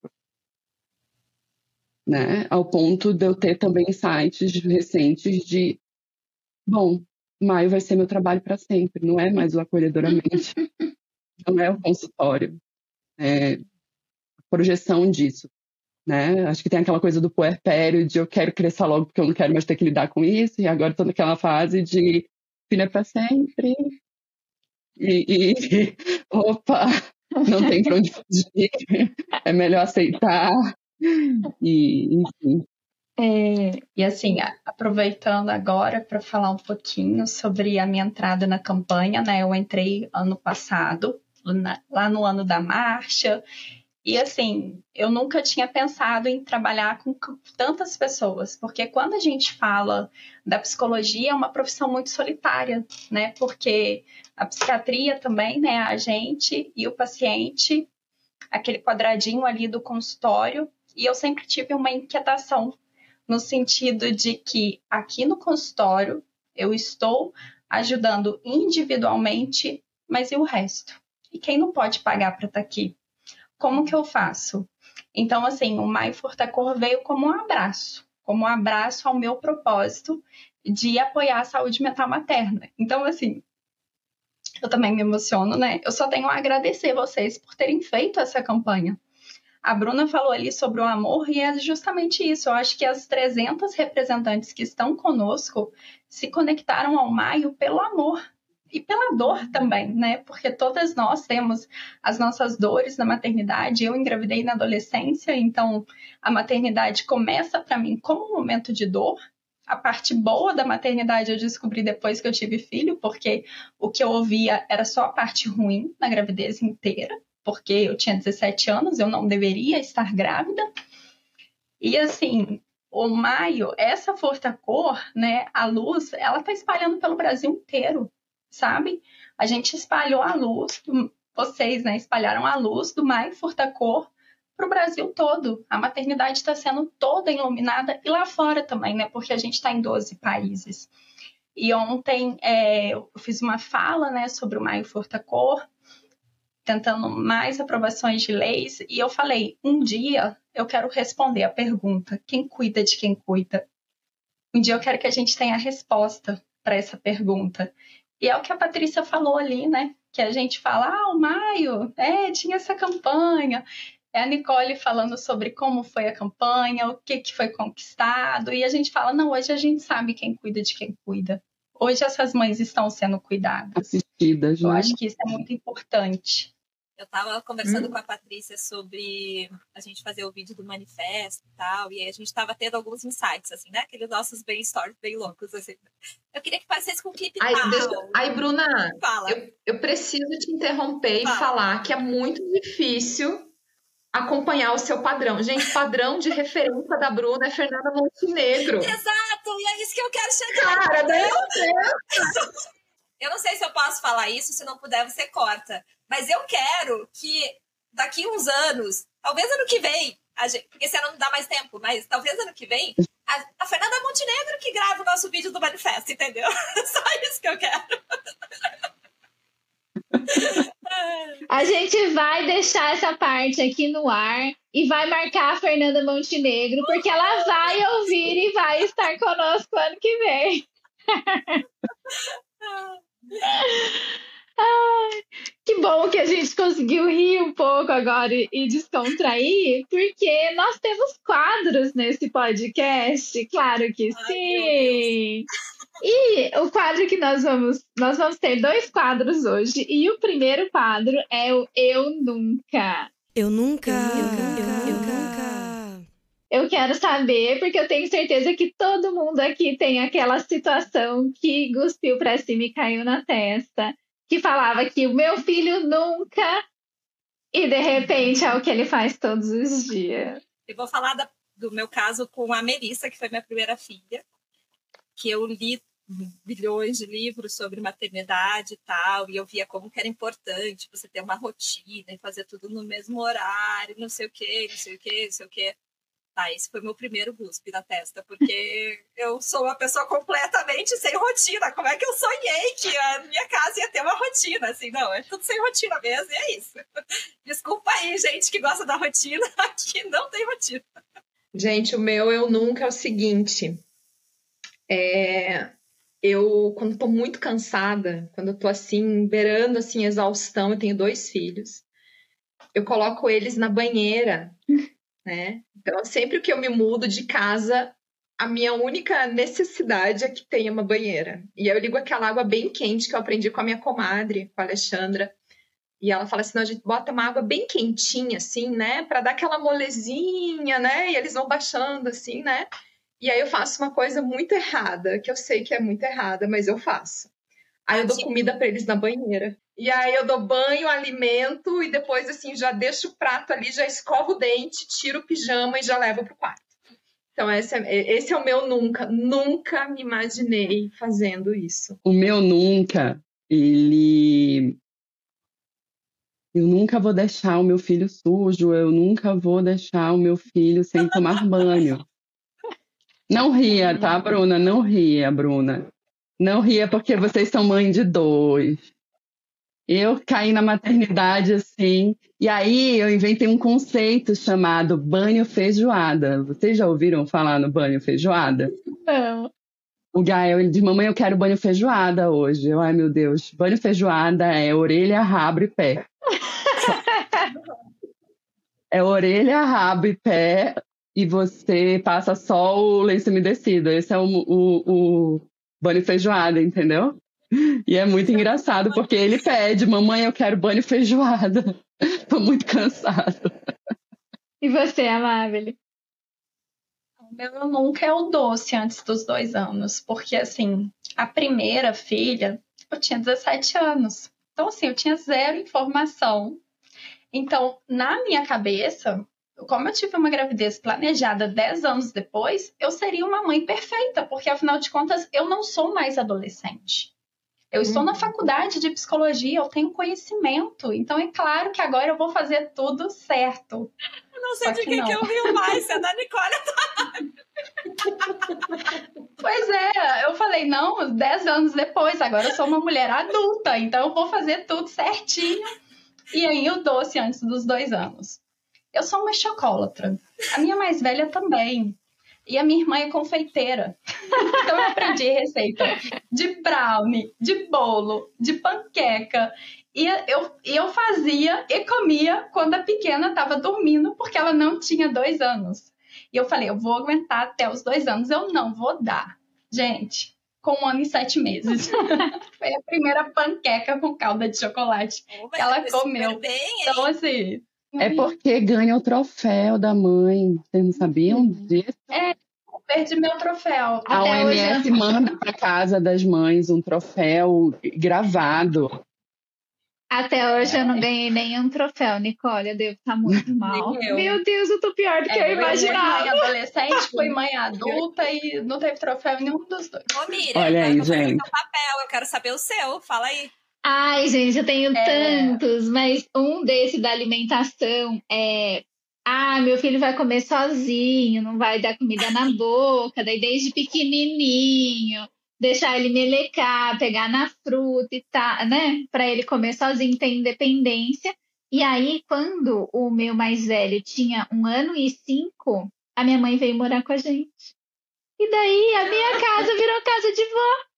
né? Ao ponto de eu ter também sites recentes de, bom, maio vai ser meu trabalho para sempre, não é mais o acolhedoramente, não é o consultório, é a projeção disso, né? Acho que tem aquela coisa do puerpério de eu quero crescer logo porque eu não quero mais ter que lidar com isso, e agora estou naquela fase de filha para sempre. E, e, opa, não tem para onde fugir, é melhor aceitar. E, enfim. É, e assim, aproveitando agora para falar um pouquinho sobre a minha entrada na campanha, né? Eu entrei ano passado, lá no ano da marcha, e assim, eu nunca tinha pensado em trabalhar com tantas pessoas, porque quando a gente fala da psicologia, é uma profissão muito solitária, né? Porque a psiquiatria também, né? A gente e o paciente, aquele quadradinho ali do consultório, e eu sempre tive uma inquietação no sentido de que aqui no consultório eu estou ajudando individualmente, mas e o resto? E quem não pode pagar para estar tá aqui? Como que eu faço? Então, assim, o Mai Furtacor veio como um abraço, como um abraço ao meu propósito de apoiar a saúde mental materna. Então, assim, eu também me emociono, né? Eu só tenho a agradecer vocês por terem feito essa campanha. A Bruna falou ali sobre o amor e é justamente isso. Eu acho que as 300 representantes que estão conosco se conectaram ao Maio pelo amor, e pela dor também, né? Porque todas nós temos as nossas dores na maternidade. Eu engravidei na adolescência, então a maternidade começa para mim como um momento de dor. A parte boa da maternidade eu descobri depois que eu tive filho, porque o que eu ouvia era só a parte ruim na gravidez inteira, porque eu tinha 17 anos, eu não deveria estar grávida. E assim, o maio, essa força cor, né, a luz, ela tá espalhando pelo Brasil inteiro sabe? A gente espalhou a luz, vocês, né, espalharam a luz do Mai Furtacor para o Brasil todo. A maternidade está sendo toda iluminada e lá fora também, né? Porque a gente está em 12 países. E ontem é, eu fiz uma fala né, sobre o Maio Furtacor, tentando mais aprovações de leis, e eu falei: um dia eu quero responder a pergunta: quem cuida de quem cuida? Um dia eu quero que a gente tenha a resposta para essa pergunta. E é o que a Patrícia falou ali, né? Que a gente fala, ah, o Maio, é, tinha essa campanha. É a Nicole falando sobre como foi a campanha, o que, que foi conquistado. E a gente fala, não, hoje a gente sabe quem cuida de quem cuida. Hoje essas mães estão sendo cuidadas. Assistidas, né? Eu acho que isso é muito importante. Eu estava conversando hum. com a Patrícia sobre a gente fazer o vídeo do manifesto e tal, e aí a gente estava tendo alguns insights, assim, né? Aqueles nossos brainstorms bem loucos, assim. Eu queria que parecesse com um clipe Aí, deixa... Aí Bruna, Fala. Eu, eu preciso te interromper Fala. e falar que é muito difícil acompanhar o seu padrão. Gente, padrão de referência da Bruna é Fernanda Montenegro. Exato, e é isso que eu quero chegar. Cara, meu Deus! Eu não sei se eu posso falar isso, se não puder, você corta. Mas eu quero que daqui uns anos, talvez ano que vem, gente, porque esse ano não dá mais tempo, mas talvez ano que vem, a, a Fernanda Montenegro que grava o nosso vídeo do manifesto, entendeu? Só isso que eu quero. A gente vai deixar essa parte aqui no ar e vai marcar a Fernanda Montenegro, porque ela vai ouvir e vai estar conosco ano que vem. Ai, que bom que a gente conseguiu rir um pouco agora e descontrair, porque nós temos quadros nesse podcast, claro que sim. E o quadro que nós vamos, nós vamos ter dois quadros hoje, e o primeiro quadro é o Eu Nunca. Eu nunca. Eu nunca. Eu nunca. Eu quero saber, porque eu tenho certeza que todo mundo aqui tem aquela situação que cuspiu pra cima e caiu na testa, que falava que o meu filho nunca, e de repente é o que ele faz todos os dias. Eu vou falar da, do meu caso com a Melissa, que foi minha primeira filha, que eu li bilhões de livros sobre maternidade e tal, e eu via como que era importante você ter uma rotina e fazer tudo no mesmo horário, não sei o que, não sei o que, não sei o que. Tá, esse foi meu primeiro guspe na testa, porque eu sou uma pessoa completamente sem rotina. Como é que eu sonhei que a minha casa ia ter uma rotina? Assim, não, é tudo sem rotina mesmo, e é isso. Desculpa aí, gente que gosta da rotina, aqui não tem rotina. Gente, o meu eu nunca é o seguinte. É, eu, quando tô muito cansada, quando eu tô assim, beirando assim, exaustão, eu tenho dois filhos, eu coloco eles na banheira né? Então, sempre que eu me mudo de casa, a minha única necessidade é que tenha uma banheira. E eu ligo aquela água bem quente que eu aprendi com a minha comadre, com a Alexandra. E ela fala assim: não, a gente bota uma água bem quentinha, assim, né? Para dar aquela molezinha, né? E eles vão baixando, assim, né? E aí eu faço uma coisa muito errada, que eu sei que é muito errada, mas eu faço. Aí eu dou comida para eles na banheira. E aí eu dou banho, alimento e depois assim já deixo o prato ali, já escovo o dente, tiro o pijama e já levo pro quarto. Então esse é, esse é o meu nunca, nunca me imaginei fazendo isso. O meu nunca, ele eu nunca vou deixar o meu filho sujo, eu nunca vou deixar o meu filho sem tomar banho. Não ria, tá, Bruna? Não ria, Bruna. Não ria porque vocês são mãe de dois. Eu caí na maternidade assim, e aí eu inventei um conceito chamado banho feijoada. Vocês já ouviram falar no banho feijoada? Não. O Gael, ele diz, mamãe, eu quero banho feijoada hoje. Eu, ai, meu Deus, banho feijoada é orelha, rabo e pé. é orelha, rabo e pé, e você passa só o lenço umedecido. Esse é o, o, o banho feijoada, entendeu? E é muito engraçado, porque ele pede, mamãe, eu quero banho feijoada. Tô muito cansado. E você, Amável? O meu nunca é o doce antes dos dois anos, porque assim, a primeira filha, eu tinha 17 anos. Então, assim, eu tinha zero informação. Então, na minha cabeça, como eu tive uma gravidez planejada 10 anos depois, eu seria uma mãe perfeita, porque afinal de contas, eu não sou mais adolescente. Eu estou na uhum. faculdade de psicologia, eu tenho conhecimento, então é claro que agora eu vou fazer tudo certo. Eu não sei Só de que, que, que eu rio mais, se é da Nicole Pois é, eu falei, não, 10 anos depois, agora eu sou uma mulher adulta, então eu vou fazer tudo certinho. E aí o doce antes dos dois anos. Eu sou uma chocolatra. A minha mais velha também. E a minha irmã é confeiteira. Então eu aprendi receita de brownie, de bolo, de panqueca. E eu, eu fazia e comia quando a pequena estava dormindo, porque ela não tinha dois anos. E eu falei, eu vou aguentar até os dois anos, eu não vou dar. Gente, com um ano e sete meses. Foi a primeira panqueca com calda de chocolate oh, que ela comeu. Bem, então, assim, é porque ganha o troféu da mãe. Vocês não sabiam disso? É, perdi meu troféu. A Até OMS hoje... manda para casa das mães um troféu gravado. Até hoje eu não ganhei nenhum troféu, Nicole. Eu devo estar muito mal. Eu. Meu Deus, eu tô pior do que É, eu fui mãe imaginava. adolescente, fui mãe adulta e não teve troféu em nenhum dos dois. Ô, Miriam, Olha aí, eu gente. papel, eu quero saber o seu. Fala aí. Ai, gente, eu tenho É. tantos, mas um desse da alimentação é. Ah, meu filho vai comer sozinho, não vai dar comida na boca, daí desde pequenininho, deixar ele melecar, pegar na fruta e tal, né? Pra ele comer sozinho, ter independência. E aí, quando o meu mais velho tinha um ano e cinco, a minha mãe veio morar com a gente. E daí a minha casa virou casa de vó.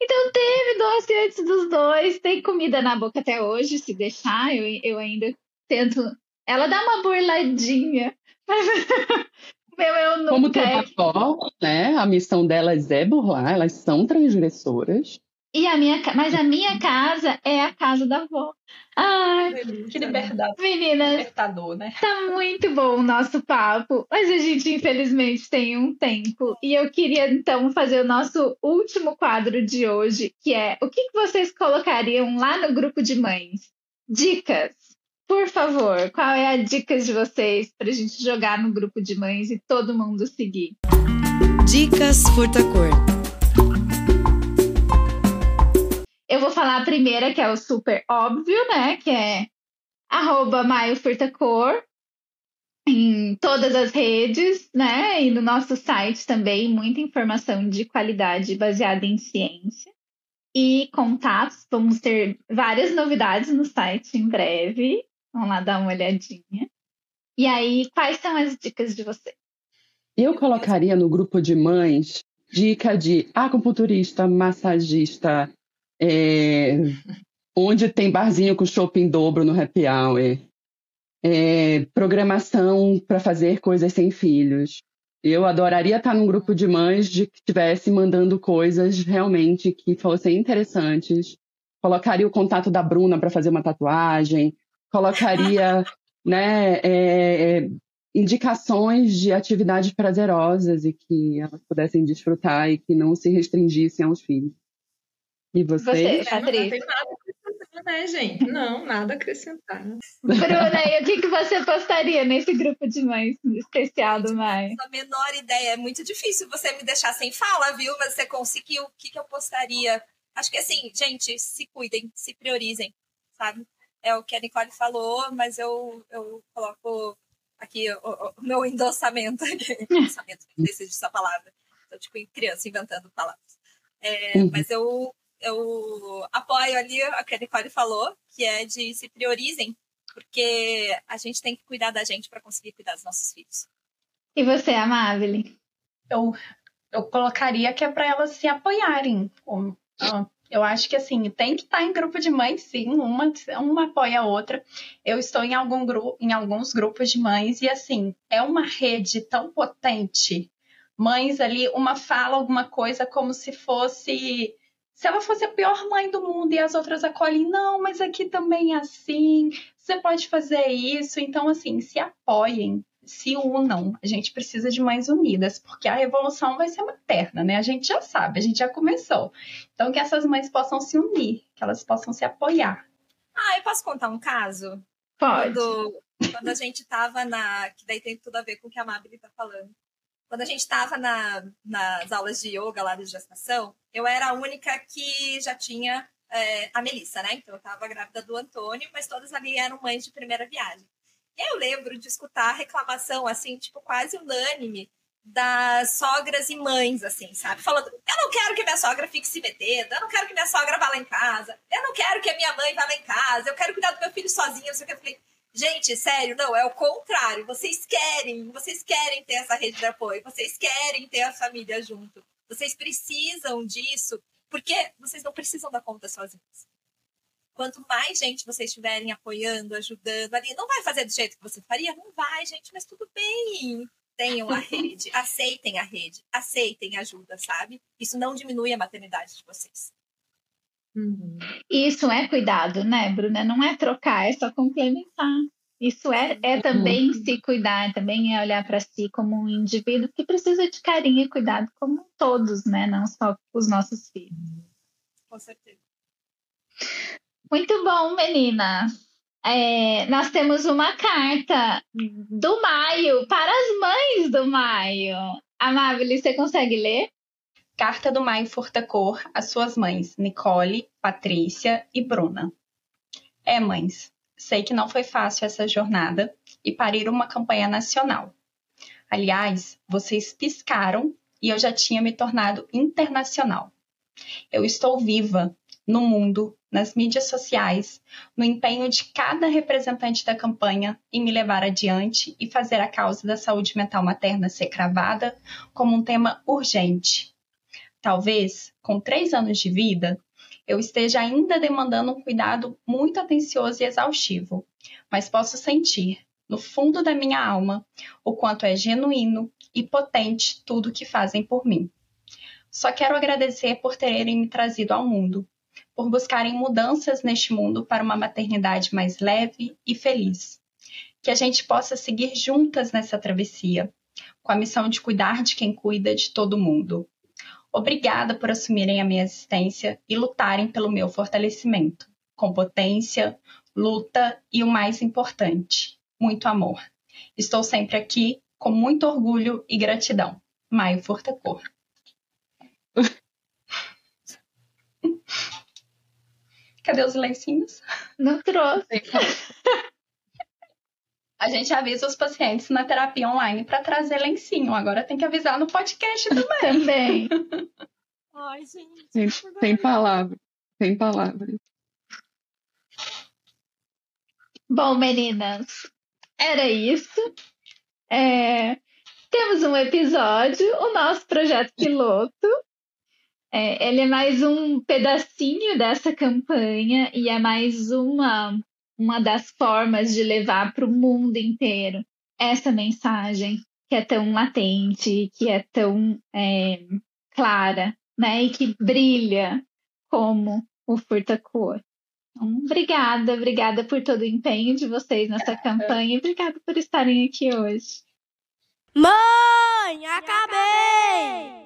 Então teve doce antes dos dois, tem comida na boca até hoje, se deixar, eu, eu ainda tento. Ela dá uma burladinha, meu eu nunca. Como é. toda avó, né? A missão delas é burlar, elas são transgressoras. E a minha, mas a minha casa é a casa da avó. Ai, Que liberdade. meninas, Libertador, né? Tá muito bom o nosso papo, mas a gente infelizmente tem um tempo. E eu queria então fazer o nosso último quadro de hoje, que é o que que vocês colocariam lá no grupo de mães? Dicas. Por favor, qual é a dica de vocês pra gente jogar no grupo de mães e todo mundo seguir? Dicas Furtacor. Eu vou falar a primeira, que é o super óbvio, né? Que é arroba Maio em todas as redes, né? E no nosso site também, muita informação de qualidade baseada em ciência. E contatos, vamos ter várias novidades no site em breve. Vamos lá dar uma olhadinha. E aí, quais são as dicas de vocês? Eu colocaria no grupo de mães dica de acupunturista, massagista, é, onde tem barzinho com shopping dobro no happy hour, é, programação para fazer coisas sem filhos. Eu adoraria estar num grupo de mães de que estivesse mandando coisas realmente que fossem interessantes. Colocaria o contato da Bruna para fazer uma tatuagem, colocaria né, é, é, indicações de atividades prazerosas e que elas pudessem desfrutar e que não se restringissem aos filhos. E Você, vocês? Não tem Patrícia. nada a acrescentar, né, gente? Não, nada a acrescentar. Bruna, e o que, que você postaria nesse grupo de mães especial do Maio? a menor ideia. É muito difícil você me deixar sem fala, viu? Mas você conseguiu. O que, que eu postaria? Acho que assim, gente, se cuidem, se priorizem, sabe? É o que a Nicole falou, mas eu, eu coloco aqui o, o- meu endossamento. endossamento, não sei se existe essa palavra. Tô tipo em criança inventando palavras. É, Uhum. Mas eu, eu apoio ali o que a Nicole falou, que é de se priorizem, porque a gente tem que cuidar da gente para conseguir cuidar dos nossos filhos. E você, Amabile? Eu, eu colocaria que é para elas se apoiarem. Eu acho que assim, tem que estar em grupo de mães, sim, uma, uma apoia a outra. Eu estou em, algum gru em alguns grupos de mães e assim, é uma rede tão potente. Mães ali, uma fala alguma coisa como se fosse. Se ela fosse a pior mãe do mundo e as outras acolhem, não, mas aqui também é assim, você pode fazer isso. Então, assim, se apoiem, se unam. A gente precisa de mães unidas, porque a revolução vai ser materna, né? A gente já sabe, a gente já começou. Então, que essas mães possam se unir, que elas possam se apoiar. Ah, eu posso contar um caso? Pode. Quando, quando a gente tava na. Que daí tem tudo a ver com o que a Mabel tá falando. Quando a gente tava na, nas aulas de yoga lá de gestação, eu era a única que já tinha é, a Melissa, né? Então eu tava grávida do Antônio, mas todas ali eram mães de primeira viagem. Eu lembro de escutar reclamação, assim, tipo, quase unânime das sogras e mães, assim, sabe? Falando, eu não quero que minha sogra fique se metendo, eu não quero que minha sogra vá lá em casa, eu não quero que a minha mãe vá lá em casa, eu quero cuidar do meu filho sozinha, não sei o que. Eu falei, gente, sério, não, é o contrário. Vocês querem, vocês querem ter essa rede de apoio, vocês querem ter a família junto. Vocês precisam disso, porque vocês não precisam dar conta sozinhos. Quanto mais gente vocês estiverem apoiando, ajudando ali, não vai fazer do jeito que você faria? Não vai, gente, mas tudo bem. Tenham a rede, aceitem a rede, aceitem ajuda, sabe? Isso não diminui a maternidade de vocês. Uhum. Isso é cuidado, né, Bruna? Não é trocar, é só complementar. Isso é, é também se cuidar, também é olhar para si como um indivíduo que precisa de carinho e cuidado, como todos, né? Não só os nossos filhos. Com certeza. Muito bom, meninas. É, nós temos uma carta do Maio para as mães do Maio. Amável, você consegue ler? Carta do Maio Furtacor às suas mães, Nicole, Patrícia e Bruna. É, mães, sei que não foi fácil essa jornada e parir uma campanha nacional. Aliás, vocês piscaram e eu já tinha me tornado internacional. Eu estou viva no mundo, nas mídias sociais, no empenho de cada representante da campanha em me levar adiante e fazer a causa da saúde mental materna ser cravada como um tema urgente. Talvez, com três anos de vida, eu esteja ainda demandando um cuidado muito atencioso e exaustivo, mas posso sentir, no fundo da minha alma, o quanto é genuíno e potente tudo que fazem por mim. Só quero agradecer por terem me trazido ao mundo, por buscarem mudanças neste mundo para uma maternidade mais leve e feliz. Que a gente possa seguir juntas nessa travessia, com a missão de cuidar de quem cuida de todo mundo. Obrigada por assumirem a minha existência e lutarem pelo meu fortalecimento, com potência, luta e o mais importante, muito amor. Estou sempre aqui com muito orgulho e gratidão. Maio Furtacor. Cadê os lencinhos? Não trouxe. A gente avisa os pacientes na terapia online para trazer lencinho. Agora tem que avisar no podcast também. também. Ai, gente. Sem, sem palavras. Sem palavras. Bom, meninas, era isso. É, temos um episódio, o nosso projeto piloto. É, ele é mais um pedacinho dessa campanha e é mais uma, uma das formas de levar para o mundo inteiro essa mensagem que é tão latente, que é tão é, clara, né? E que brilha como o furta-cor. Então, obrigada, obrigada por todo o empenho de vocês nessa campanha e obrigada por estarem aqui hoje. Mãe, acabei!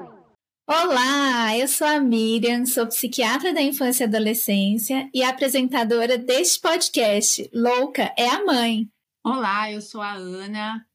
Olá, eu sou a Miriam, sou psiquiatra da infância e adolescência e apresentadora deste podcast, Louca é a Mãe. Olá, eu sou a Ana,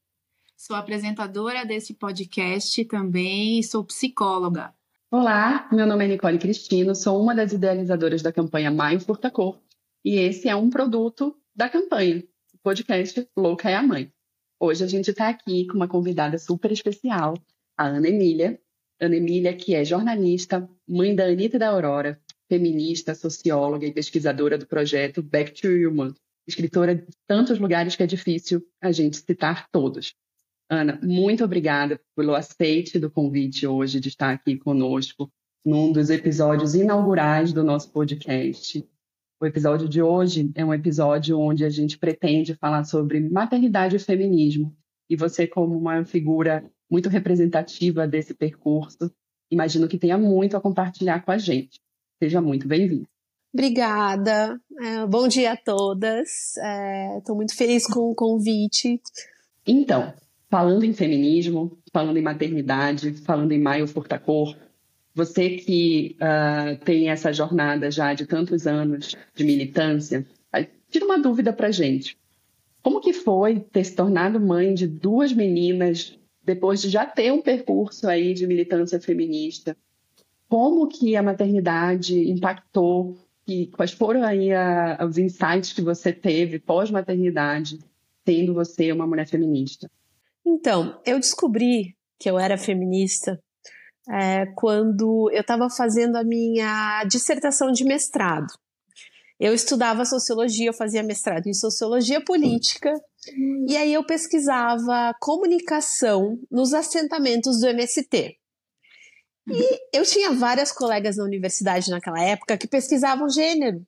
sou apresentadora desse podcast também e sou psicóloga. Olá, meu nome é Nicole Cristino, sou uma das idealizadoras da campanha Maio Furta Cor e esse é um produto da campanha, o podcast Louca é a Mãe. Hoje a gente está aqui com uma convidada super especial, a Ana Emília, Ana Emília, que é jornalista, mãe da Anitta e da Aurora, feminista, socióloga e pesquisadora do projeto Back to Human, escritora de tantos lugares que é difícil a gente citar todos. Ana, muito obrigada pelo aceite do convite hoje de estar aqui conosco num dos episódios inaugurais do nosso podcast. O episódio de hoje é um episódio onde a gente pretende falar sobre maternidade e feminismo. E você, como uma figura muito representativa desse percurso. Imagino que tenha muito a compartilhar com a gente. Seja muito bem-vindo. Obrigada. É, bom dia a todas. Estou é, muito feliz com o convite. Então, falando em feminismo, falando em maternidade, falando em Maio Furtacor, você que uh, tem essa jornada já de tantos anos de militância, tira uma dúvida para gente. Como que foi ter se tornado mãe de duas meninas depois de já ter um percurso aí de militância feminista, como que a maternidade impactou e quais foram aí a, os insights que você teve pós-maternidade, sendo você uma mulher feminista? Então, eu descobri que eu era feminista é, quando eu estava fazendo a minha dissertação de mestrado. Eu estudava sociologia, eu fazia mestrado em sociologia política, e aí eu pesquisava comunicação nos assentamentos do MST. E eu tinha várias colegas na universidade naquela época que pesquisavam gênero.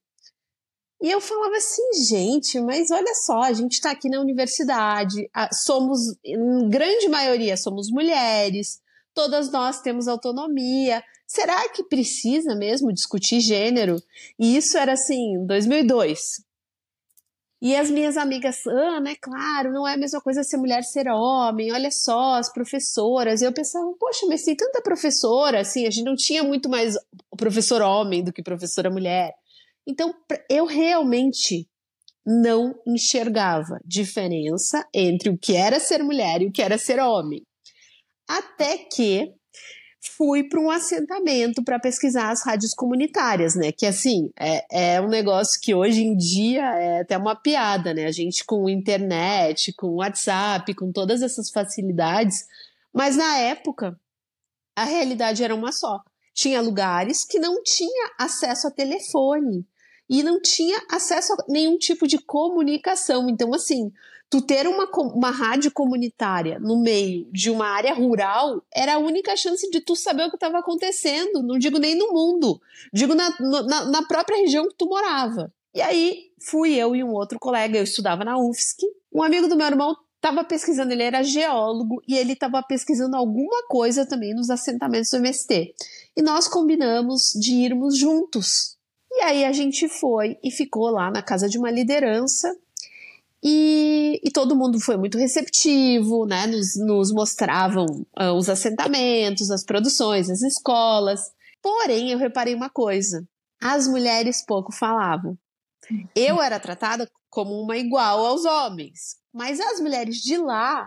E eu falava assim, gente, mas olha só, a gente está aqui na universidade, somos, em grande maioria, somos mulheres, todas nós temos autonomia. Será que precisa mesmo discutir gênero? E isso era assim, 2002. E as minhas amigas, Ana, é claro, não é a mesma coisa ser mulher ser homem, olha só, as professoras. Eu pensava, poxa, mas tem tanta professora, assim, a gente não tinha muito mais professor homem do que professora mulher. Então, eu realmente não enxergava diferença entre o que era ser mulher e o que era ser homem. Até que fui para um assentamento para pesquisar as rádios comunitárias, né? Que assim é, é um negócio que hoje em dia é até uma piada, né? A gente com internet, com WhatsApp, com todas essas facilidades, mas na época a realidade era uma só. Tinha lugares que não tinha acesso a telefone e não tinha acesso a nenhum tipo de comunicação. Então, assim, tu ter uma, uma rádio comunitária no meio de uma área rural era a única chance de tu saber o que estava acontecendo. Não digo nem no mundo, digo na, na, na, própria região que tu morava. E aí fui eu e um outro colega, eu estudava na UFSC. Um amigo do meu irmão estava pesquisando, ele era geólogo e ele estava pesquisando alguma coisa também nos assentamentos do MST. E nós combinamos de irmos juntos. E aí a gente foi e ficou lá na casa de uma liderança e, e, todo mundo foi muito receptivo, né? Nos, nos mostravam uh, os assentamentos, as produções, as escolas. Porém, eu reparei uma coisa: as mulheres pouco falavam. Eu era tratada como uma igual aos homens, mas as mulheres de lá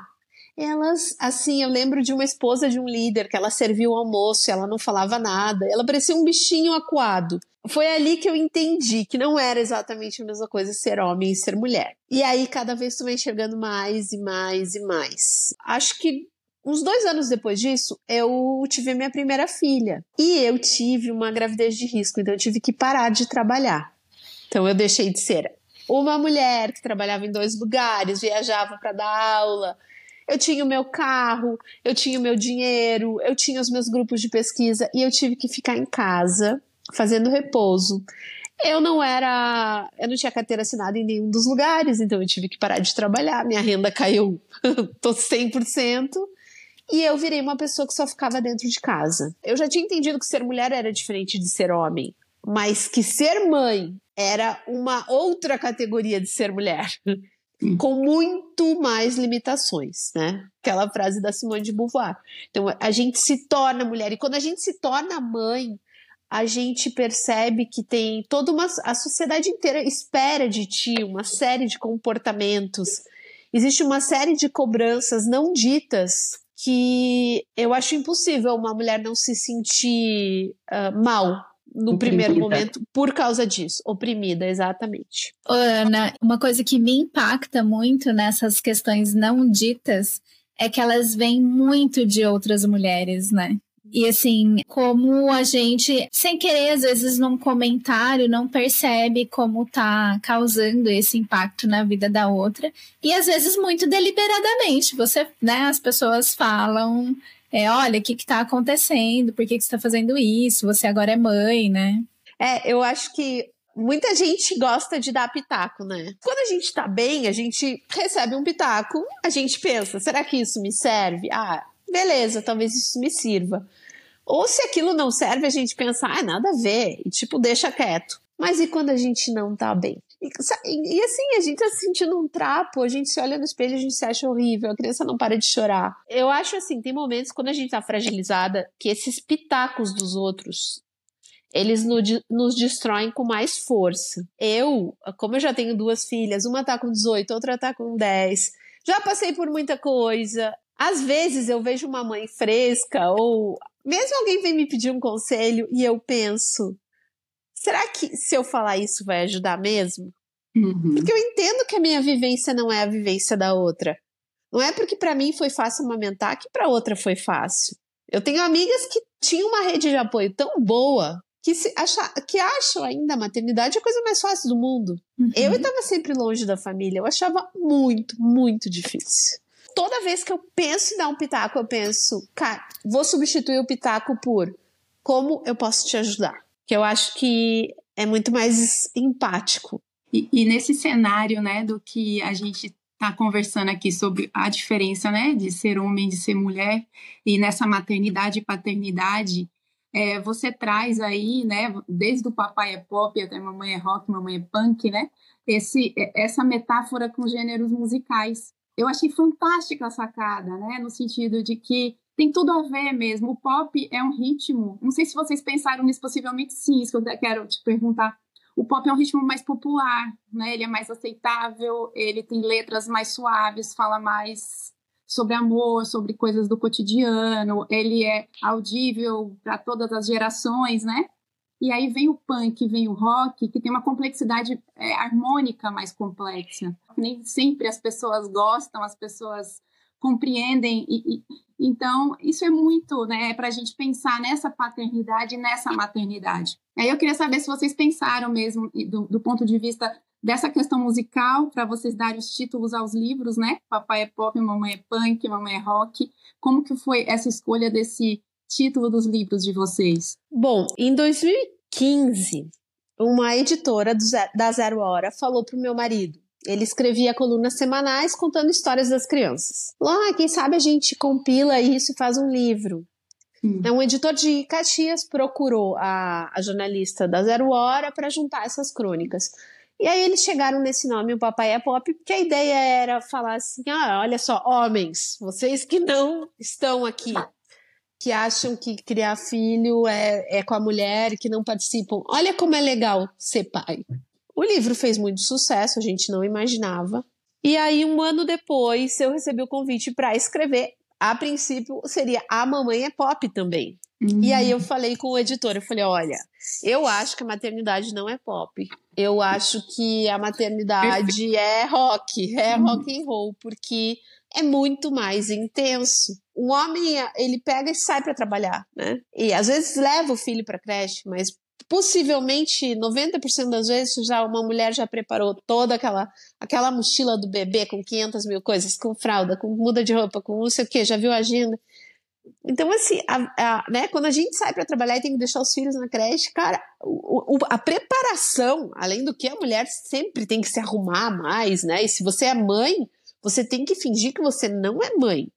elas, assim, eu lembro de uma esposa de um líder que ela serviu o almoço ela não falava nada, ela parecia um bichinho acuado. Foi ali que eu entendi que não era exatamente a mesma coisa ser homem e ser mulher. E aí, cada vez tu vai enxergando mais e mais e mais. Acho que uns dois anos depois disso, eu tive a minha primeira filha. E eu tive uma gravidez de risco, então eu tive que parar de trabalhar. Então eu deixei de ser uma mulher que trabalhava em dois lugares, viajava para dar aula, eu tinha o meu carro, eu tinha o meu dinheiro, eu tinha os meus grupos de pesquisa e eu tive que ficar em casa fazendo repouso. Eu não era, eu não tinha carteira assinada em nenhum dos lugares, então eu tive que parar de trabalhar, minha renda caiu, tô 100%. E eu virei uma pessoa que só ficava dentro de casa. Eu já tinha entendido que ser mulher era diferente de ser homem, mas que ser mãe era uma outra categoria de ser mulher com muito mais limitações, né? Aquela frase da Simone de Beauvoir. Então, a gente se torna mulher e quando a gente se torna mãe, a gente percebe que tem toda uma a sociedade inteira espera de ti uma série de comportamentos. Existe uma série de cobranças não ditas que eu acho impossível uma mulher não se sentir uh, mal no oprimida. primeiro momento por causa disso, oprimida, exatamente. Ana, uma coisa que me impacta muito nessas questões não ditas é que elas vêm muito de outras mulheres, né? E assim, como a gente, sem querer, às vezes num comentário, não percebe como tá causando esse impacto na vida da outra. E às vezes muito deliberadamente. Você, né, as pessoas falam é, olha, o que está acontecendo, por que, que você está fazendo isso, você agora é mãe, né? É, eu acho que muita gente gosta de dar pitaco, né? Quando a gente tá bem, a gente recebe um pitaco, a gente pensa, será que isso me serve? Ah, beleza, talvez isso me sirva. Ou se aquilo não serve, a gente pensa, ah, nada a ver, e tipo, deixa quieto. Mas e quando a gente não tá bem? E, e, assim, a gente tá se sentindo um trapo, a gente se olha no espelho, a gente se acha horrível, a criança não para de chorar. Eu acho assim, tem momentos quando a gente tá fragilizada que esses pitacos dos outros eles no, nos destroem com mais força. Eu, como eu já tenho duas filhas, uma tá com 18, outra tá com 10, já passei por muita coisa. Às vezes eu vejo uma mãe fresca ou mesmo alguém vem me pedir um conselho e eu penso, será que se eu falar isso vai ajudar mesmo? Uhum. Porque eu entendo que a minha vivência não é a vivência da outra. Não é porque para mim foi fácil amamentar que para outra foi fácil. Eu tenho amigas que tinham uma rede de apoio tão boa que, se acha, que acham ainda a maternidade a coisa mais fácil do mundo. Uhum. Eu estava sempre longe da família, eu achava muito, muito difícil. Toda vez que eu penso em dar um pitaco, eu penso, cara, vou substituir o pitaco por como eu posso te ajudar? que eu acho que é muito mais empático. E, e nesse cenário, né, do que a gente está conversando aqui sobre a diferença, né, de ser homem, de ser mulher, e nessa maternidade e paternidade, é, você traz aí, né, desde o papai é pop até mamãe é rock, mamãe é punk, né, esse, essa metáfora com gêneros musicais. Eu achei fantástica a sacada, né, no sentido de que tem tudo a ver mesmo. O pop é um ritmo. Não sei se vocês pensaram nisso, possivelmente sim, isso que eu quero te perguntar. O pop é um ritmo mais popular, né? Ele é mais aceitável, ele tem letras mais suaves, fala mais sobre amor, sobre coisas do cotidiano, ele é audível para todas as gerações, né? E aí vem o punk, vem o rock, que tem uma complexidade é, harmônica mais complexa. Nem sempre as pessoas gostam, as pessoas compreendem e, e então isso é muito né para a gente pensar nessa paternidade nessa maternidade. Aí eu queria saber se vocês pensaram mesmo do, do ponto de vista dessa questão musical para vocês darem os títulos aos livros né? Papai é pop mamãe é punk mamãe é rock. Como que foi essa escolha desse título dos livros de vocês bom em 2015 uma editora da Zero Hora falou para o meu marido ele escrevia colunas semanais contando histórias das crianças. Lá, quem sabe a gente compila isso e faz um livro. Hum. Então, um editor de Caxias procurou a, a jornalista da Zero Hora para juntar essas crônicas. E aí eles chegaram nesse nome, o Papai é Pop, porque a ideia era falar assim: ah, olha só, homens, vocês que não estão aqui, que acham que criar filho é, é com a mulher, que não participam, olha como é legal ser pai. O livro fez muito sucesso, a gente não imaginava. E aí, um ano depois, eu recebi o convite para escrever. A princípio, seria A Mamãe é Pop também. Uhum. E aí eu falei com o editor, eu falei, olha, eu acho que a maternidade não é pop. Eu acho que a maternidade é rock, é uhum. rock and roll, porque é muito mais intenso. Um homem, ele pega e sai para trabalhar, né? E às vezes leva o filho para creche, mas possivelmente 90% das vezes já uma mulher já preparou toda aquela aquela mochila do bebê com 500 mil coisas, com fralda, com muda de roupa, com não sei o que, já viu a agenda. Então, assim, a, a, né, quando a gente sai para trabalhar e tem que deixar os filhos na creche, cara, o, o, a preparação, além do que a mulher sempre tem que se arrumar mais, né? E se você é mãe, você tem que fingir que você não é mãe.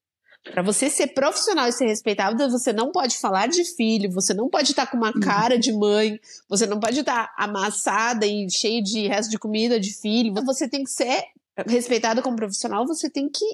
Para você ser profissional e ser respeitável, você não pode falar de filho, você não pode estar tá com uma uhum. cara de mãe, você não pode estar tá amassada e cheia de resto de comida de filho. Você tem que ser respeitada como profissional, você tem que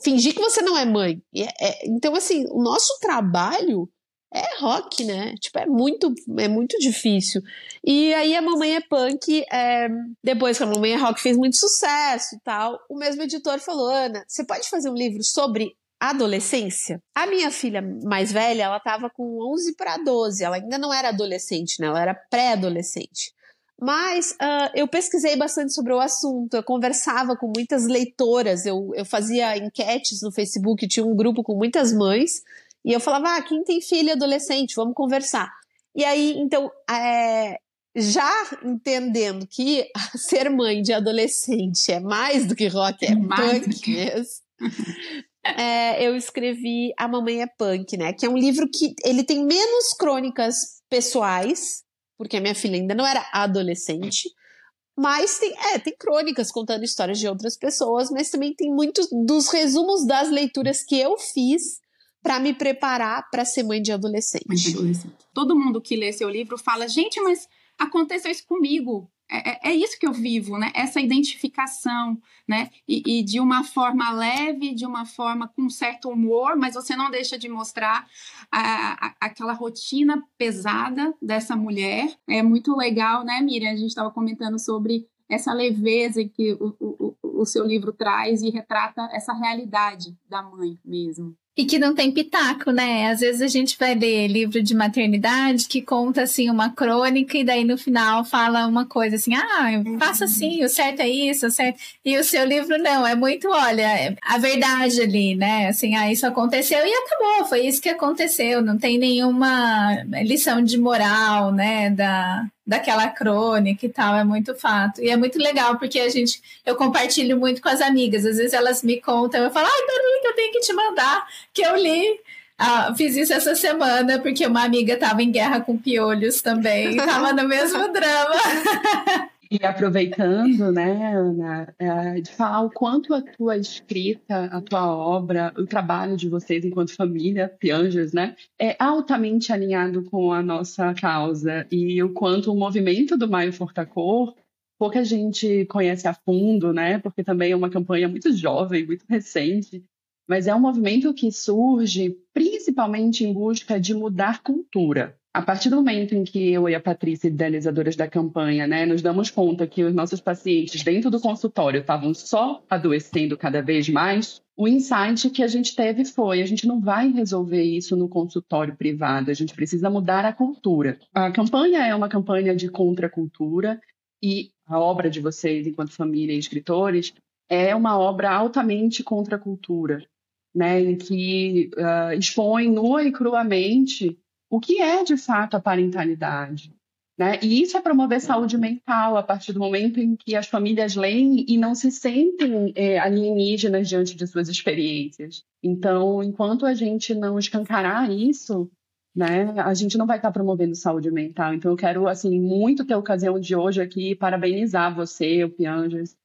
fingir que você não é mãe. É, é, então, assim, o nosso trabalho é rock, né? Tipo, é muito, é muito difícil. E aí a Mamãe é Punk, é, depois que a Mamãe é Rock fez muito sucesso e tal, o mesmo editor falou, Ana, você pode fazer um livro sobre adolescência. A minha filha mais velha, ela estava com 11 para 12, ela ainda não era adolescente, né? Ela era pré-adolescente. Mas uh, eu pesquisei bastante sobre o assunto, eu conversava com muitas leitoras, eu, eu fazia enquetes no Facebook, tinha um grupo com muitas mães, e eu falava, ah, quem tem filha adolescente, vamos conversar. E aí, então, é, já entendendo que ser mãe de adolescente é mais do que rock, é, é mais punk mesmo. é, eu escrevi A Mamãe é Punk, né? Que é um livro que ele tem menos crônicas pessoais, porque a minha filha ainda não era adolescente, mas tem, é, tem crônicas contando histórias de outras pessoas, mas também tem muitos dos resumos das leituras que eu fiz para me preparar para ser mãe de adolescente. Adolescente. Todo mundo que lê seu livro fala, gente, mas aconteceu isso comigo. É, é, é, isso que eu vivo, né? Essa identificação, né? E, e, de uma forma leve, de uma forma com certo humor, mas você não deixa de mostrar a, a, aquela rotina pesada dessa mulher. É muito legal, né, Miriam? A gente estava comentando sobre essa leveza que o, o, o seu livro traz e retrata essa realidade da mãe mesmo. E que não tem pitaco, né? Às vezes a gente vai ler livro de maternidade que conta assim uma crônica e daí no final fala uma coisa assim: ah, faça assim, o certo é isso, o certo. E o seu livro não, é muito, olha, a verdade ali, né? Assim, ah, isso aconteceu e acabou, foi isso que aconteceu, não tem nenhuma lição de moral, né? Da, daquela crônica e tal, é muito fato. E é muito legal, porque a gente, eu compartilho muito com as amigas, às vezes elas me contam, eu falo, ai, peraí, eu tenho que te mandar, que eu li. Ah, fiz isso essa semana, porque uma amiga estava em guerra com piolhos também, estava no mesmo drama. E aproveitando, né, Ana, é, de falar o quanto a tua escrita, a tua obra, o trabalho de vocês enquanto família, Piangers, né, é altamente alinhado com a nossa causa e o quanto o movimento do Maio Fortacor pouca gente conhece a fundo, né, porque também é uma campanha muito jovem, muito recente, mas é um movimento que surge principalmente em busca de mudar cultura. A partir do momento em que eu e a Patrícia, idealizadoras da campanha, né, nos damos conta que os nossos pacientes dentro do consultório estavam só adoecendo cada vez mais, o insight que a gente teve foi: a gente não vai resolver isso no consultório privado, a gente precisa mudar a cultura. A campanha é uma campanha de contracultura e a obra de vocês, enquanto família e escritores, é uma obra altamente contra a cultura, né, em que uh, expõe nua e cruamente o que é de fato a parentalidade. Né? E isso é promover saúde mental a partir do momento em que as famílias leem e não se sentem é, alienígenas diante de suas experiências. Então, enquanto a gente não escancarar isso, né, a gente não vai estar promovendo saúde mental. Então, eu quero assim muito ter a ocasião de hoje aqui parabenizar você, o Pianges,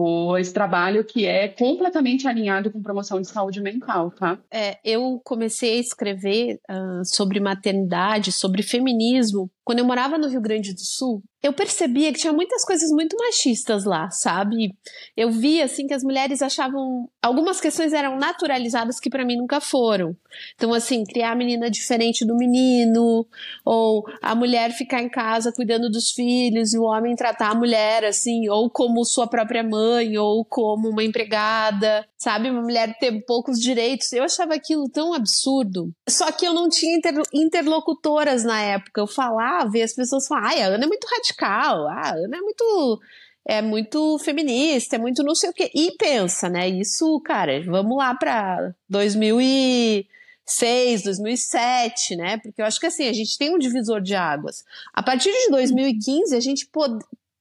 por esse trabalho que é completamente alinhado com promoção de saúde mental, tá? É, eu comecei a escrever uh, sobre maternidade, sobre feminismo, quando eu morava no Rio Grande do Sul, eu percebia que tinha muitas coisas muito machistas lá, sabe? Eu via assim que as mulheres achavam algumas questões eram naturalizadas que para mim nunca foram. Então assim, criar a menina diferente do menino, ou a mulher ficar em casa cuidando dos filhos e o homem tratar a mulher assim, ou como sua própria mãe, ou como uma empregada, sabe? Uma mulher ter poucos direitos. Eu achava aquilo tão absurdo. Só que eu não tinha interlocutoras na época. Eu falava ver as pessoas falam, ai, a Ana é muito radical, ah, a Ana é muito é muito feminista, é muito não sei o quê. E pensa, né? Isso, cara, vamos lá para 2006, 2007, né? Porque eu acho que assim, a gente tem um divisor de águas. A partir de 2015, a gente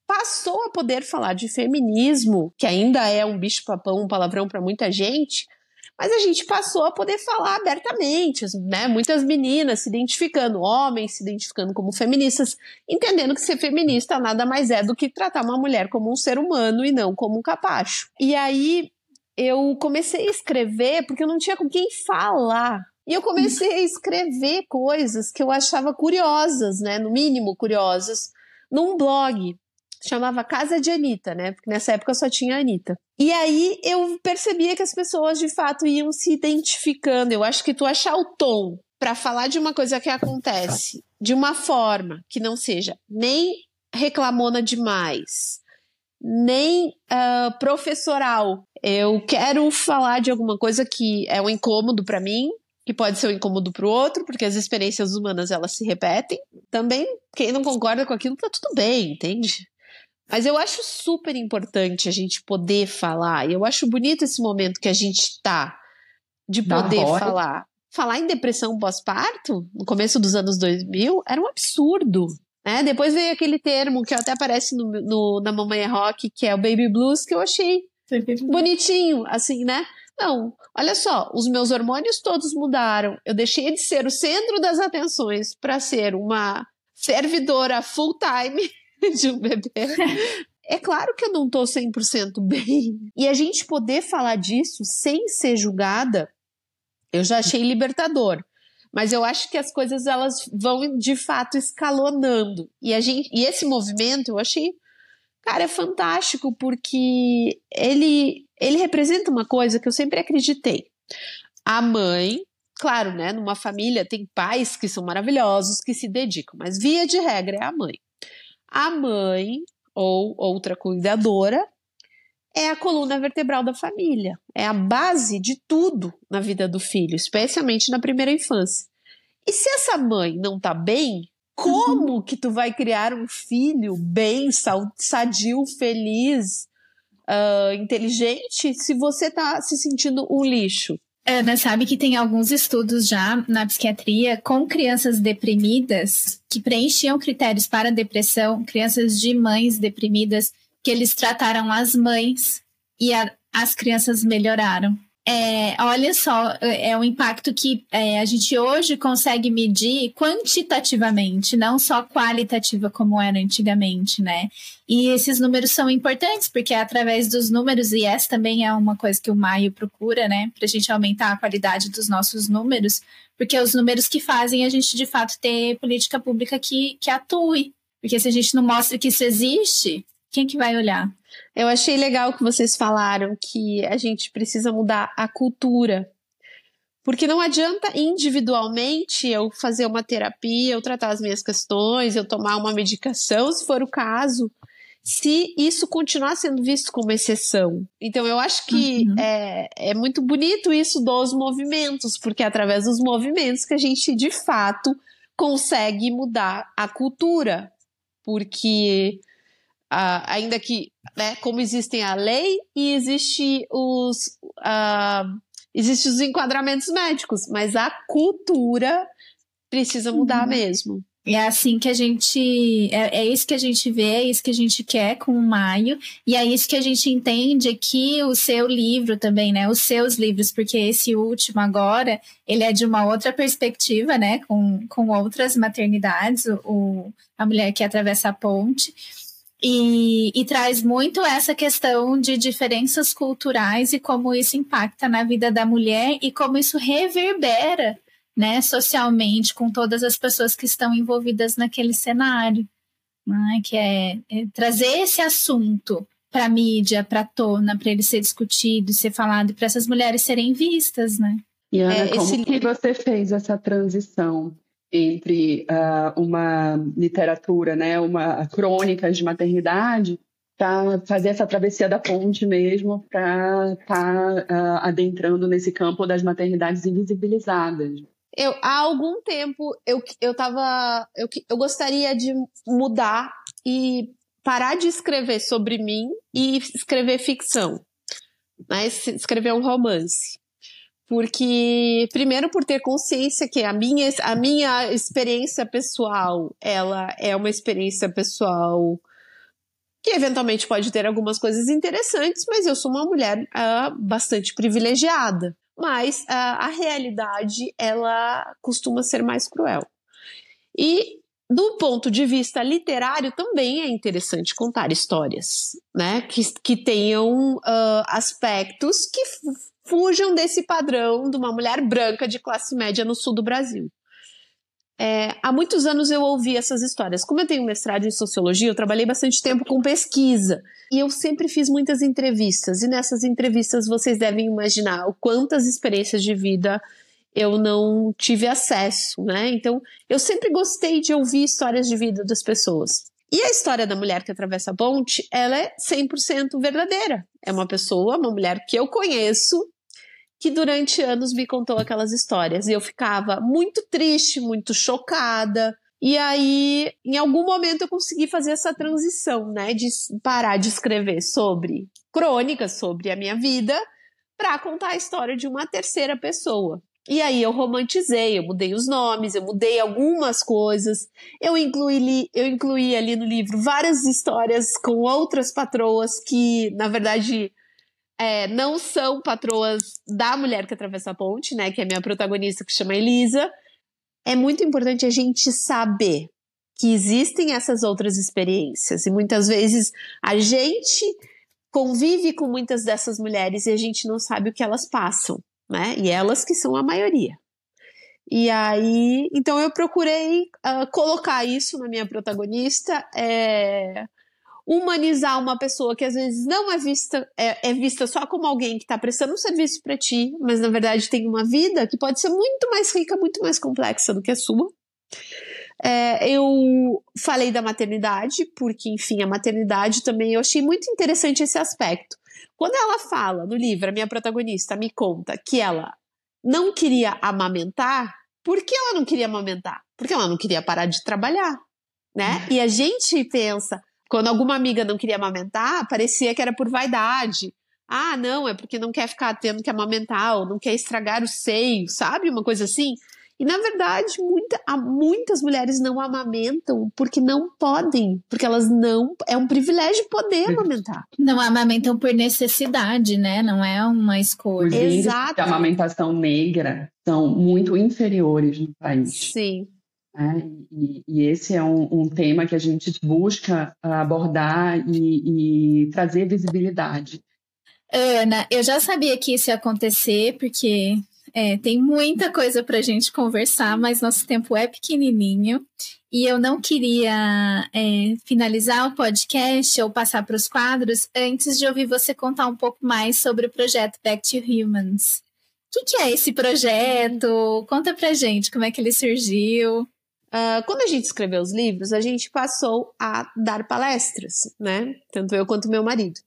passou a poder falar de feminismo, que ainda é um bicho-papão, um palavrão para muita gente, mas a gente passou a poder falar abertamente, né? Muitas meninas se identificando, homens se identificando como feministas, entendendo que ser feminista nada mais é do que tratar uma mulher como um ser humano e não como um capacho. E aí eu comecei a escrever porque eu não tinha com quem falar. E eu comecei a escrever coisas que eu achava curiosas, né? No mínimo curiosas, num blog chamava Casa de Anitta, né? Porque nessa época só tinha a Anitta. E aí eu percebia que as pessoas de fato iam se identificando. Eu acho que tu achar o tom para falar de uma coisa que acontece de uma forma que não seja nem reclamona demais, nem uh, professoral. Eu quero falar de alguma coisa que é um incômodo para mim, que pode ser um incômodo para o outro, porque as experiências humanas elas se repetem. Também quem não concorda com aquilo tá tudo bem, entende? Mas eu acho super importante a gente poder falar. E eu acho bonito esse momento que a gente está de poder falar. Falar em depressão pós-parto, no começo dos anos 2000, era um absurdo. Né? Depois veio aquele termo que até aparece no, no, na Mamãe é Rock, que é o Baby Blues, que eu achei bonitinho, assim, né? Não, olha só, os meus hormônios todos mudaram. Eu deixei de ser o centro das atenções para ser uma servidora full time de um bebê. É claro que eu não tô 100% bem. E a gente poder falar disso sem ser julgada, eu já achei libertador. Mas eu acho que as coisas elas vão de fato escalonando. E a gente e esse movimento eu achei cara é fantástico porque ele ele representa uma coisa que eu sempre acreditei. A mãe, claro, né, numa família tem pais que são maravilhosos que se dedicam, mas via de regra é a mãe. A mãe ou outra cuidadora é a coluna vertebral da família, é a base de tudo na vida do filho, especialmente na primeira infância. E se essa mãe não tá bem, como que tu vai criar um filho bem, sadio, feliz, uh, inteligente, se você tá se sentindo um lixo? Ana sabe que tem alguns estudos já na psiquiatria com crianças deprimidas que preenchiam critérios para depressão, crianças de mães deprimidas, que eles trataram as mães e a, as crianças melhoraram. É, olha só, é um impacto que é, a gente hoje consegue medir quantitativamente, não só qualitativa como era antigamente, né? E esses números são importantes, porque é através dos números, e essa também é uma coisa que o Maio procura, né? Para a gente aumentar a qualidade dos nossos números, porque é os números que fazem a gente, de fato, ter política pública que, que atue. Porque se a gente não mostra que isso existe, quem que vai olhar? Eu achei legal que vocês falaram que a gente precisa mudar a cultura. Porque não adianta individualmente eu fazer uma terapia, eu tratar as minhas questões, eu tomar uma medicação, se for o caso, se isso continuar sendo visto como exceção. Então, eu acho que uhum. é, é muito bonito isso dos movimentos, porque é através dos movimentos que a gente, de fato, consegue mudar a cultura. Porque Uh, ainda que, né, como existem a lei e existe os, uh, existe os enquadramentos médicos, mas a cultura precisa mudar uhum. mesmo. É assim que a gente. É, é, isso que a gente vê, é isso que a gente quer com o Maio, e é isso que a gente entende que o seu livro também, né? Os seus livros, porque esse último agora, ele é de uma outra perspectiva, né? Com, com outras maternidades, o, a mulher que atravessa a ponte. E, e, traz muito essa questão de diferenças culturais e como isso impacta na vida da mulher e como isso reverbera né, socialmente com todas as pessoas que estão envolvidas naquele cenário. Né, que é, é trazer esse assunto para a mídia, para a tona, para ele ser discutido, ser falado, para essas mulheres serem vistas, né? E Ana, é, como esse... que você fez essa transição entre uh, uma literatura, né, uma crônica de maternidade, para fazer essa travessia da ponte mesmo, para estar tá, uh, adentrando nesse campo das maternidades invisibilizadas. Eu, há algum tempo eu, eu tava. Eu, eu gostaria de mudar e parar de escrever sobre mim e escrever ficção. Né? Escrever um romance porque primeiro por ter consciência que a minha, a minha experiência pessoal ela é uma experiência pessoal que eventualmente pode ter algumas coisas interessantes, mas eu sou uma mulher uh, bastante privilegiada. Mas uh, a realidade ela costuma ser mais cruel. E do ponto de vista literário também é interessante contar histórias, né, que, que tenham uh, aspectos que fujam desse padrão de uma mulher branca de classe média no sul do Brasil. É, há muitos anos eu ouvi essas histórias. Como eu tenho mestrado em sociologia, eu trabalhei bastante tempo com pesquisa. E eu sempre fiz muitas entrevistas. E nessas entrevistas vocês devem imaginar o quantas experiências de vida eu não tive acesso, né? Então, eu sempre gostei de ouvir histórias de vida das pessoas. E a história da mulher que atravessa a ponte, ela é 100% verdadeira. É uma pessoa, uma mulher que eu conheço, que durante anos me contou aquelas histórias. E eu ficava muito triste, muito chocada. E aí, em algum momento, eu consegui fazer essa transição, né? De parar de escrever sobre crônicas, sobre a minha vida, para contar a história de uma terceira pessoa. E aí eu romantizei, eu mudei os nomes, eu mudei algumas coisas. Eu incluí, eu incluí ali no livro várias histórias com outras patroas que, na verdade, é, não são patroas da mulher que atravessa a ponte, né? Que é a minha protagonista, que chama Elisa. É muito importante a gente saber que existem essas outras experiências e muitas vezes a gente convive com muitas dessas mulheres e a gente não sabe o que elas passam, né? E elas que são a maioria. E aí, então eu procurei uh, colocar isso na minha protagonista, é, humanizar uma pessoa que às vezes não é vista, é, é vista só como alguém que está prestando um serviço para ti, mas na verdade tem uma vida que pode ser muito mais rica, muito mais complexa do que a sua. É, eu falei da maternidade, porque, enfim, a maternidade também eu achei muito interessante esse aspecto. Quando ela fala no livro, a minha protagonista me conta que ela não queria amamentar, por que ela não queria amamentar? Porque ela não queria parar de trabalhar, né? E a gente pensa, quando alguma amiga não queria amamentar, parecia que era por vaidade. Ah, não, é porque não quer ficar tendo que amamentar ou não quer estragar o seio, sabe? Uma coisa assim. E na verdade, muita, muitas mulheres não amamentam porque não podem, porque elas não. É um privilégio poder amamentar. Não amamentam por necessidade, né? Não é uma escolha. Exato. de amamentação negra são muito inferiores no país. Sim. Né? E, e esse é um, um tema que a gente busca abordar e, e trazer visibilidade. Ana, eu já sabia que isso ia acontecer, porque é, tem muita coisa para a gente conversar, mas nosso tempo é pequenininho. E eu não queria é, finalizar o podcast ou passar para os quadros antes de ouvir você contar um pouco mais sobre o projeto Back to Humans. O que, que é esse projeto? Conta pra gente como é que ele surgiu. Uh, quando a gente escreveu os livros, a gente passou a dar palestras, né? Tanto eu quanto meu marido.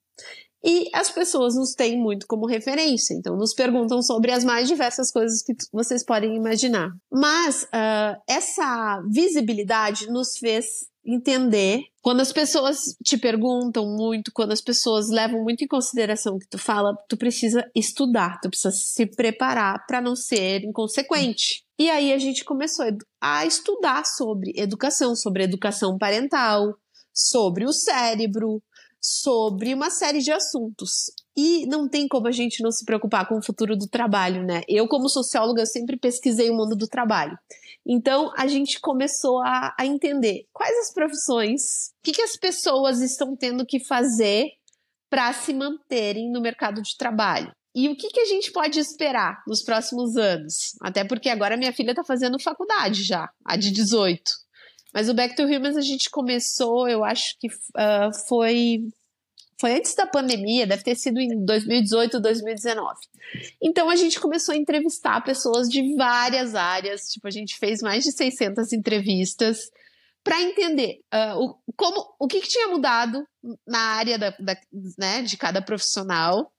E as pessoas nos têm muito como referência, então nos perguntam sobre as mais diversas coisas que vocês podem imaginar. Mas uh, essa visibilidade nos fez entender quando as pessoas te perguntam muito, quando as pessoas levam muito em consideração o que tu fala, tu precisa estudar, tu precisa se preparar para não ser inconsequente. E aí a gente começou a estudar sobre educação, sobre educação parental, sobre o cérebro, sobre uma série de assuntos. E não tem como a gente não se preocupar com o futuro do trabalho, né? Eu, como socióloga, sempre pesquisei o mundo do trabalho. Então, a gente começou a, a entender quais as profissões, o que, que as pessoas estão tendo que fazer para se manterem no mercado de trabalho. E o que, que a gente pode esperar nos próximos anos? Até porque agora minha filha está fazendo faculdade já, a de 18. Mas o Back to Humans a gente começou, eu acho que uh, foi foi antes da pandemia, deve ter sido em 2018, 2019. Então a gente começou a entrevistar pessoas de várias áreas, tipo a gente fez mais de 600 entrevistas para entender uh, o, como, o que, que, tinha mudado na área da, da, né, de cada profissional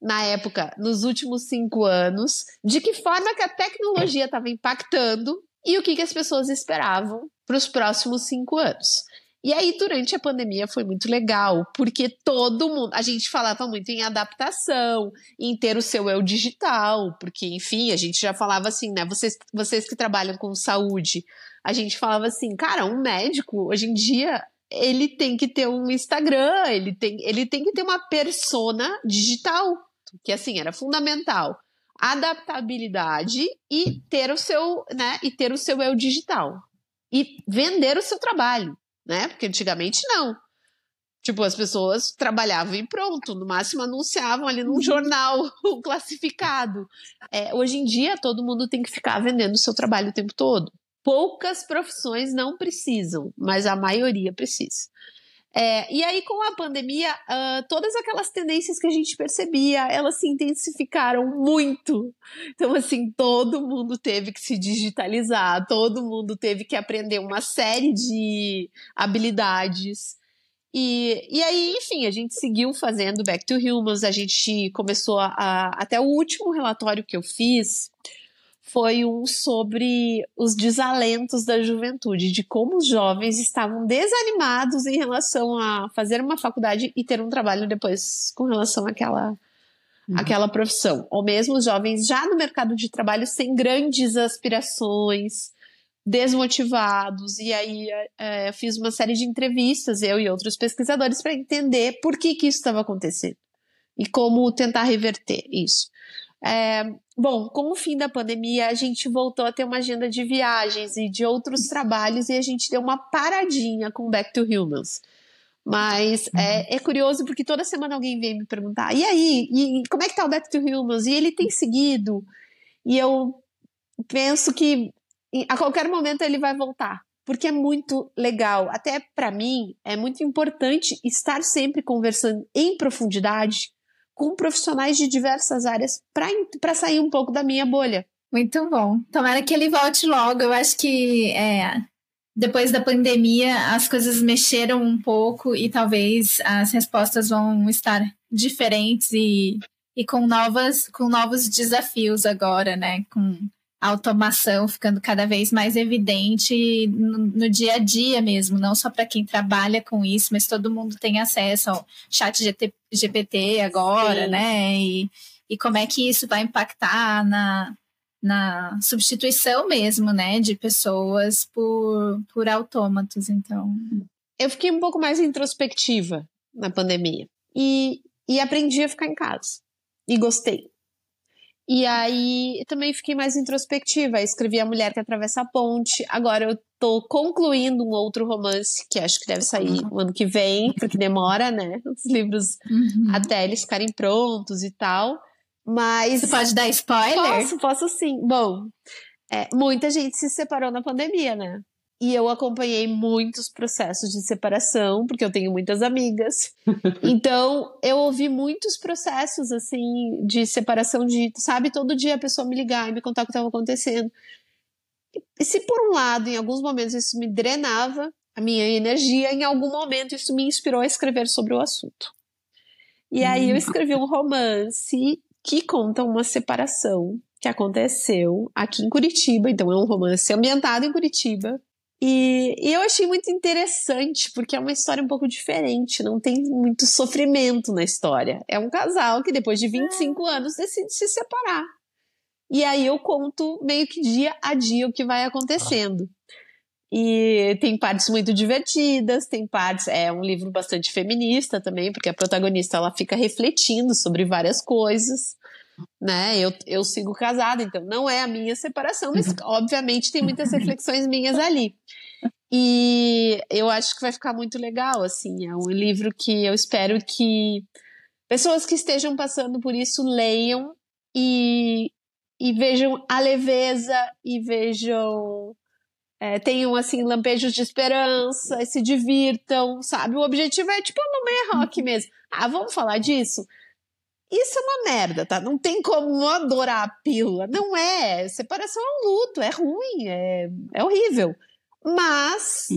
na época, nos últimos cinco anos, de que forma que a tecnologia estava impactando e o que, que as pessoas esperavam para os próximos cinco anos. E aí, durante a pandemia, foi muito legal, porque todo mundo. A gente falava muito em adaptação, em ter o seu eu digital, porque, enfim, a gente já falava assim, né? Vocês, vocês que trabalham com saúde, a gente falava assim, cara, um médico, hoje em dia, ele tem que ter um Instagram, ele tem, ele tem que ter uma persona digital, que assim, era fundamental. Adaptabilidade e ter o seu, né? E ter o seu eu digital. E vender o seu trabalho né? Porque antigamente não. Tipo, as pessoas trabalhavam e pronto, no máximo anunciavam ali num jornal classificado. É, hoje em dia, todo mundo tem que ficar vendendo o seu trabalho o tempo todo. Poucas profissões não precisam, mas a maioria precisa. É, e aí, com a pandemia, uh, todas aquelas tendências que a gente percebia, elas se intensificaram muito. Então, assim, todo mundo teve que se digitalizar, todo mundo teve que aprender uma série de habilidades. E, e aí, enfim, a gente seguiu fazendo Back to Humans, a gente começou a, a até o último relatório que eu fiz, foi um sobre os desalentos da juventude, de como os jovens estavam desanimados em relação a fazer uma faculdade e ter um trabalho depois com relação àquela, uhum. àquela profissão. Ou mesmo os jovens já no mercado de trabalho sem grandes aspirações, desmotivados. E aí é, fiz uma série de entrevistas, eu e outros pesquisadores, para entender por que, que isso estava acontecendo e como tentar reverter isso. É, bom, com o fim da pandemia, a gente voltou a ter uma agenda de viagens e de outros trabalhos e a gente deu uma paradinha com Back to Humans. Mas é, é, curioso porque toda semana alguém vem me perguntar: e aí, e como é que tá o Back to Humans? E ele tem seguido. E eu penso que a qualquer momento ele vai voltar, porque é muito legal. Até para mim, é muito importante estar sempre conversando em profundidade com profissionais de diversas áreas para sair um pouco da minha bolha. Muito bom. Tomara que ele volte logo. Eu acho que é, depois da pandemia as coisas mexeram um pouco e talvez as respostas vão estar diferentes e, e com, novas, com novos desafios agora, né? Com automação ficando cada vez mais evidente no, no dia a dia mesmo, não só para quem trabalha com isso, mas todo mundo tem acesso ao chat GT, GPT agora, Sim. né? E, e como é que isso vai impactar na, na substituição mesmo, né, de pessoas por, por autômatos, então. Eu fiquei um pouco mais introspectiva na pandemia e, e aprendi a ficar em casa e gostei. E aí também fiquei mais introspectiva. Escrevi A Mulher que Atravessa a Ponte. Agora eu tô concluindo um outro romance que acho que deve sair no ano que vem, porque demora, né? Os livros Uhum. até eles ficarem prontos e tal. Mas. Você pode dar spoiler? Posso, posso sim. Bom, é, muita gente se separou na pandemia, né? E eu acompanhei muitos processos de separação, porque eu tenho muitas amigas. Então, eu ouvi muitos processos, assim, de separação de, sabe, todo dia a pessoa me ligar e me contar o que estava acontecendo. E se por um lado, em alguns momentos, isso me drenava a minha energia, em algum momento isso me inspirou a escrever sobre o assunto. E aí eu escrevi um romance que conta uma separação que aconteceu aqui em Curitiba, então é um romance ambientado em Curitiba. E, e eu achei muito interessante, porque é uma história um pouco diferente, não tem muito sofrimento na história. É um casal que depois de 25 anos decide se separar. E aí eu conto meio que dia a dia o que vai acontecendo. E tem partes muito divertidas, tem partes. É um livro bastante feminista também, porque a protagonista ela fica refletindo sobre várias coisas. Né? Eu, eu sigo casada, então não é a minha separação, mas obviamente tem muitas reflexões minhas ali. E eu acho que vai ficar muito legal, assim. É um livro que eu espero que pessoas que estejam passando por isso leiam e, e vejam a leveza e vejam é, tenham assim lampejos de esperança e se divirtam, sabe? O objetivo é tipo uma meia rock mesmo. Ah, vamos falar disso? Isso é uma merda, tá? Não tem como adorar a pílula. Não é. Separação é um luto, é ruim, é, é horrível. Mas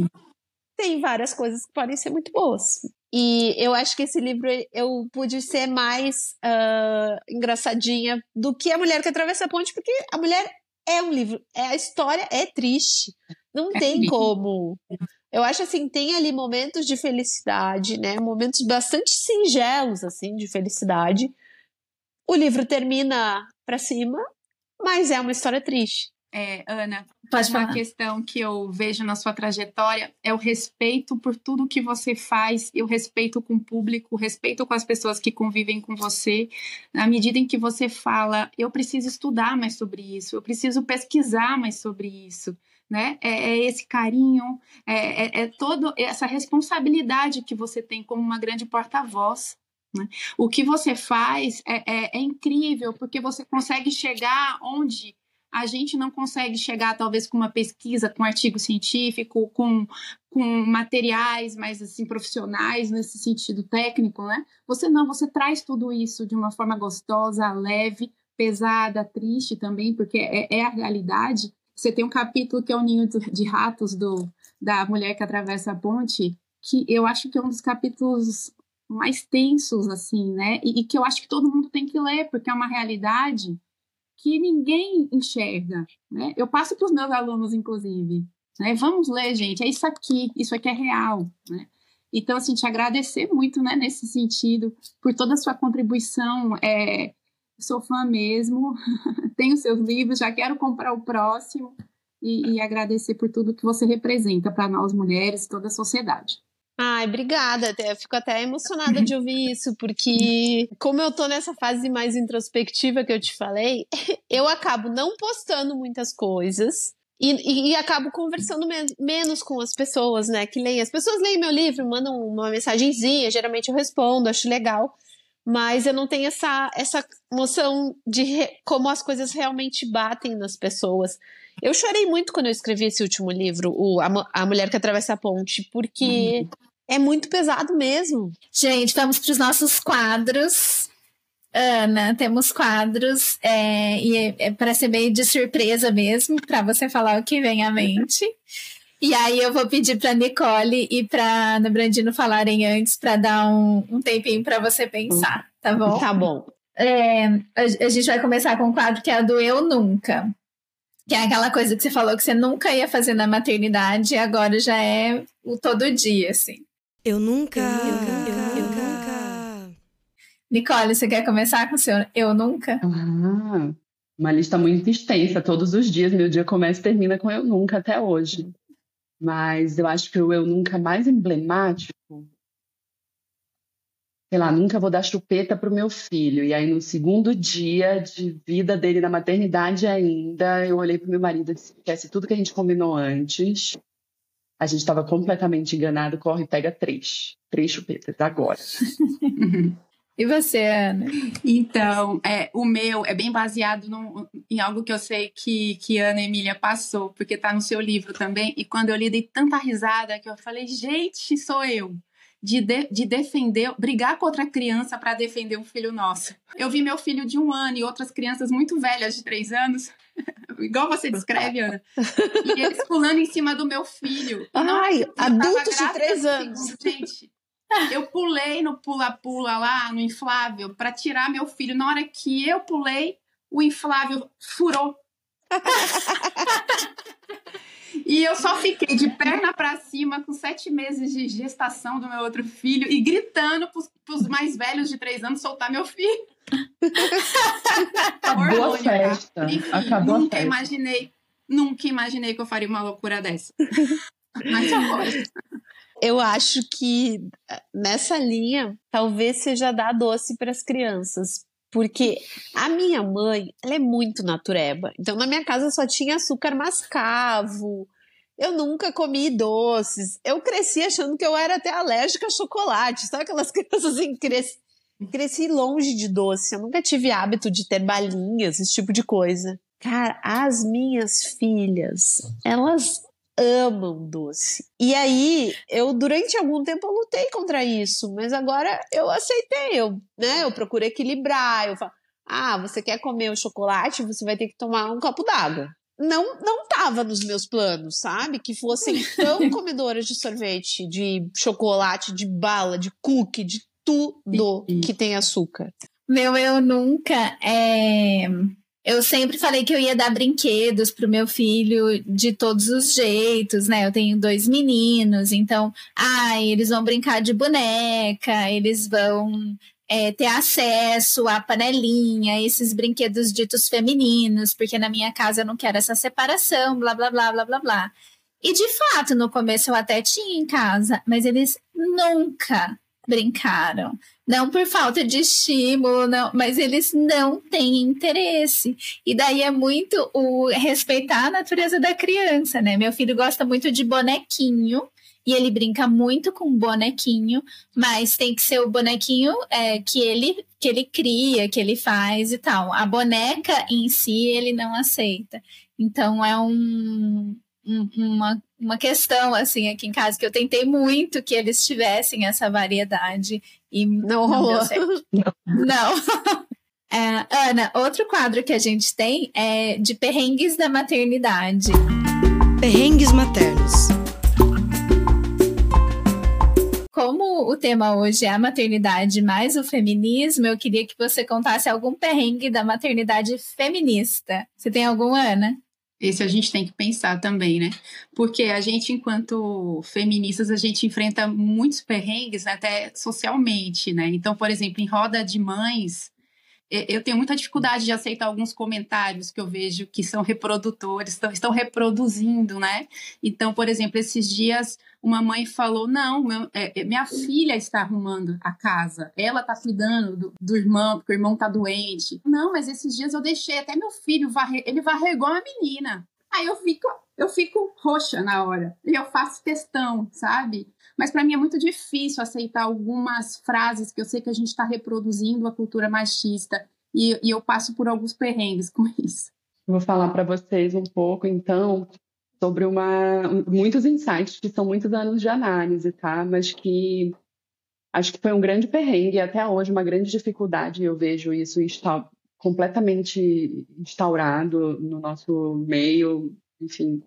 tem várias coisas que podem ser muito boas. E eu acho que esse livro eu pude ser mais uh, engraçadinha do que A Mulher que Atravessa a Ponte, porque a mulher é um livro, é a história é triste. Não É tem triste. como. Eu acho assim, tem ali momentos de felicidade, né? Momentos bastante singelos assim de felicidade. O livro termina pra cima, mas é uma história triste. É, Ana, Pode uma falar. questão que eu vejo na sua trajetória é o respeito por tudo que você faz e o respeito com o público, o respeito com as pessoas que convivem com você. Na medida em que você fala, eu preciso estudar mais sobre isso, eu preciso pesquisar mais sobre isso. Né? É, é esse carinho, é, é, é toda essa responsabilidade que você tem como uma grande porta-voz. Né? O que você faz é, é- é incrível, porque você consegue chegar onde a gente não consegue chegar, talvez, com uma pesquisa, com um artigo científico, com, com materiais mais assim profissionais nesse sentido técnico, né? Você não, você traz tudo isso de uma forma gostosa, leve, pesada, triste também, porque é, é a realidade. Você tem um capítulo que é o Ninho de Ratos do, da Mulher que Atravessa a Ponte, que eu acho que é um dos capítulos mais tensos, assim, né? E, e que eu acho que todo mundo tem que ler, porque é uma realidade que ninguém enxerga, né? Eu passo para os meus alunos, inclusive, né? Vamos ler, gente, é isso aqui, isso aqui é real, né? Então, assim, te agradecer muito, né, nesse sentido, por toda a sua contribuição, é, sou fã mesmo, tenho seus livros, já quero comprar o próximo, e, e agradecer por tudo que você representa para nós mulheres e toda a sociedade. Ai, obrigada. Eu fico até emocionada de ouvir isso, porque como eu tô nessa fase mais introspectiva que eu te falei, eu acabo não postando muitas coisas. E, e- e acabo conversando men- menos com as pessoas, né, que leem. As pessoas leem meu livro, mandam uma mensagenzinha, geralmente eu respondo, acho legal. Mas eu não tenho essa, essa noção de como as coisas realmente batem nas pessoas. Eu chorei muito quando eu escrevi esse último livro, o, a, a Mulher que Atravessa a Ponte, porque é muito pesado mesmo. Gente, vamos para os nossos quadros. Ana, temos quadros, é, e é, é para ser meio de surpresa mesmo, para você falar o que vem à mente. E aí eu vou pedir para Nicole e para Ana Brandino falarem antes, para dar um, um tempinho para você pensar, tá bom? Tá bom. É, a, a gente vai começar com um quadro que é o do Eu Nunca. Que é aquela coisa que você falou que você nunca ia fazer na maternidade e agora já é o todo dia, assim. Eu nunca. Nicole, você quer começar com o seu Eu Nunca? Ah, uma lista muito extensa. Todos os dias, meu dia começa e termina com eu nunca até hoje. Mas eu acho que o eu nunca mais emblemático sei lá, nunca vou dar chupeta para o meu filho. E aí, no segundo dia de vida dele na maternidade ainda, eu olhei para o meu marido e disse: esquece tudo que a gente combinou antes. A gente estava completamente enganado, corre e pega três. Três chupetas, agora. E você, Ana? Então, é, o meu é bem baseado no, em algo que eu sei que, que Ana Emília passou, porque está no seu livro também. E quando eu li, dei tanta risada que eu falei, gente, sou eu de, de, de defender, brigar com outra criança para defender um filho nosso. Eu vi meu filho de um ano e outras crianças muito velhas de três anos, igual você descreve, Ana, e eles pulando em cima do meu filho. Ai, adultos de três anos. gente, eu pulei no pula-pula lá, no inflável, para tirar meu filho. Na hora que eu pulei, o inflável furou. E eu só fiquei de perna para cima com sete meses de gestação do meu outro filho e gritando pros, pros mais velhos de três anos soltar meu filho. Acabou a festa. Enfim, Acabou nunca a festa. imaginei, nunca imaginei que eu faria uma loucura dessa. Mas foi. Eu acho que nessa linha talvez seja dar doce para as crianças, porque a minha mãe, ela é muito natureba. Então na minha casa só tinha açúcar mascavo. Eu nunca comi doces. Eu cresci achando que eu era até alérgica a chocolate. Sabe aquelas crianças assim, cresci, cresci longe de doce. Eu nunca tive hábito de ter balinhas, esse tipo de coisa. Cara, as minhas filhas, elas amam doce. E aí, eu durante algum tempo eu lutei contra isso, mas agora eu aceitei, eu, né, eu procuro equilibrar, eu falo: "Ah, você quer comer o chocolate, você vai ter que tomar um copo d'água". Não não tava nos meus planos, sabe? Que fossem tão comedoras de sorvete, de chocolate, de bala, de cookie, de tudo que tem açúcar. Meu, eu nunca. É... Eu sempre falei que eu ia dar brinquedos pro meu filho de todos os jeitos, né? Eu tenho dois meninos, então, ai, eles vão brincar de boneca, eles vão é, ter acesso à panelinha, esses brinquedos ditos femininos, porque na minha casa eu não quero essa separação, blá, blá, blá, blá, blá, blá. E de fato, no começo eu até tinha em casa, mas eles nunca brincaram. Não por falta de estímulo, não, mas eles não têm interesse. E daí é muito o respeitar a natureza da criança, né? Meu filho gosta muito de bonequinho e ele brinca muito com bonequinho, mas tem que ser o bonequinho é, que ele que ele cria, que ele faz e tal. A boneca em si ele não aceita. Então é um, um, uma, uma questão assim aqui em casa que eu tentei muito que eles tivessem essa variedade e não, não rolou. certo. Não. É, Ana, outro quadro que a gente tem é de perrengues da maternidade. Perrengues maternos. Como o tema hoje é a maternidade mais o feminismo, eu queria que você contasse algum perrengue da maternidade feminista. Você tem algum, Ana? Esse a gente tem que pensar também, né? Porque a gente, enquanto feministas, a gente enfrenta muitos perrengues, né, até socialmente, né? Então, por exemplo, em roda de mães, eu tenho muita dificuldade de aceitar alguns comentários que eu vejo que são reprodutores, estão, estão reproduzindo, né? Então, por exemplo, esses dias uma mãe falou: não, meu, é, minha filha está arrumando a casa, ela está cuidando do, do, irmão, porque o irmão está doente. Não, mas esses dias eu deixei até meu filho varrer, ele varreu igual a menina. Aí eu fico, eu fico roxa na hora e eu faço questão, sabe? Mas para mim é muito difícil aceitar algumas frases que eu sei que a gente está reproduzindo a cultura machista e, e eu passo por alguns perrengues com isso. Vou falar para vocês um pouco, então, sobre uma, muitos insights que são muitos anos de análise, tá? Mas que acho que foi um grande perrengue e até hoje uma grande dificuldade. Eu vejo isso está completamente instaurado no nosso meio, enfim,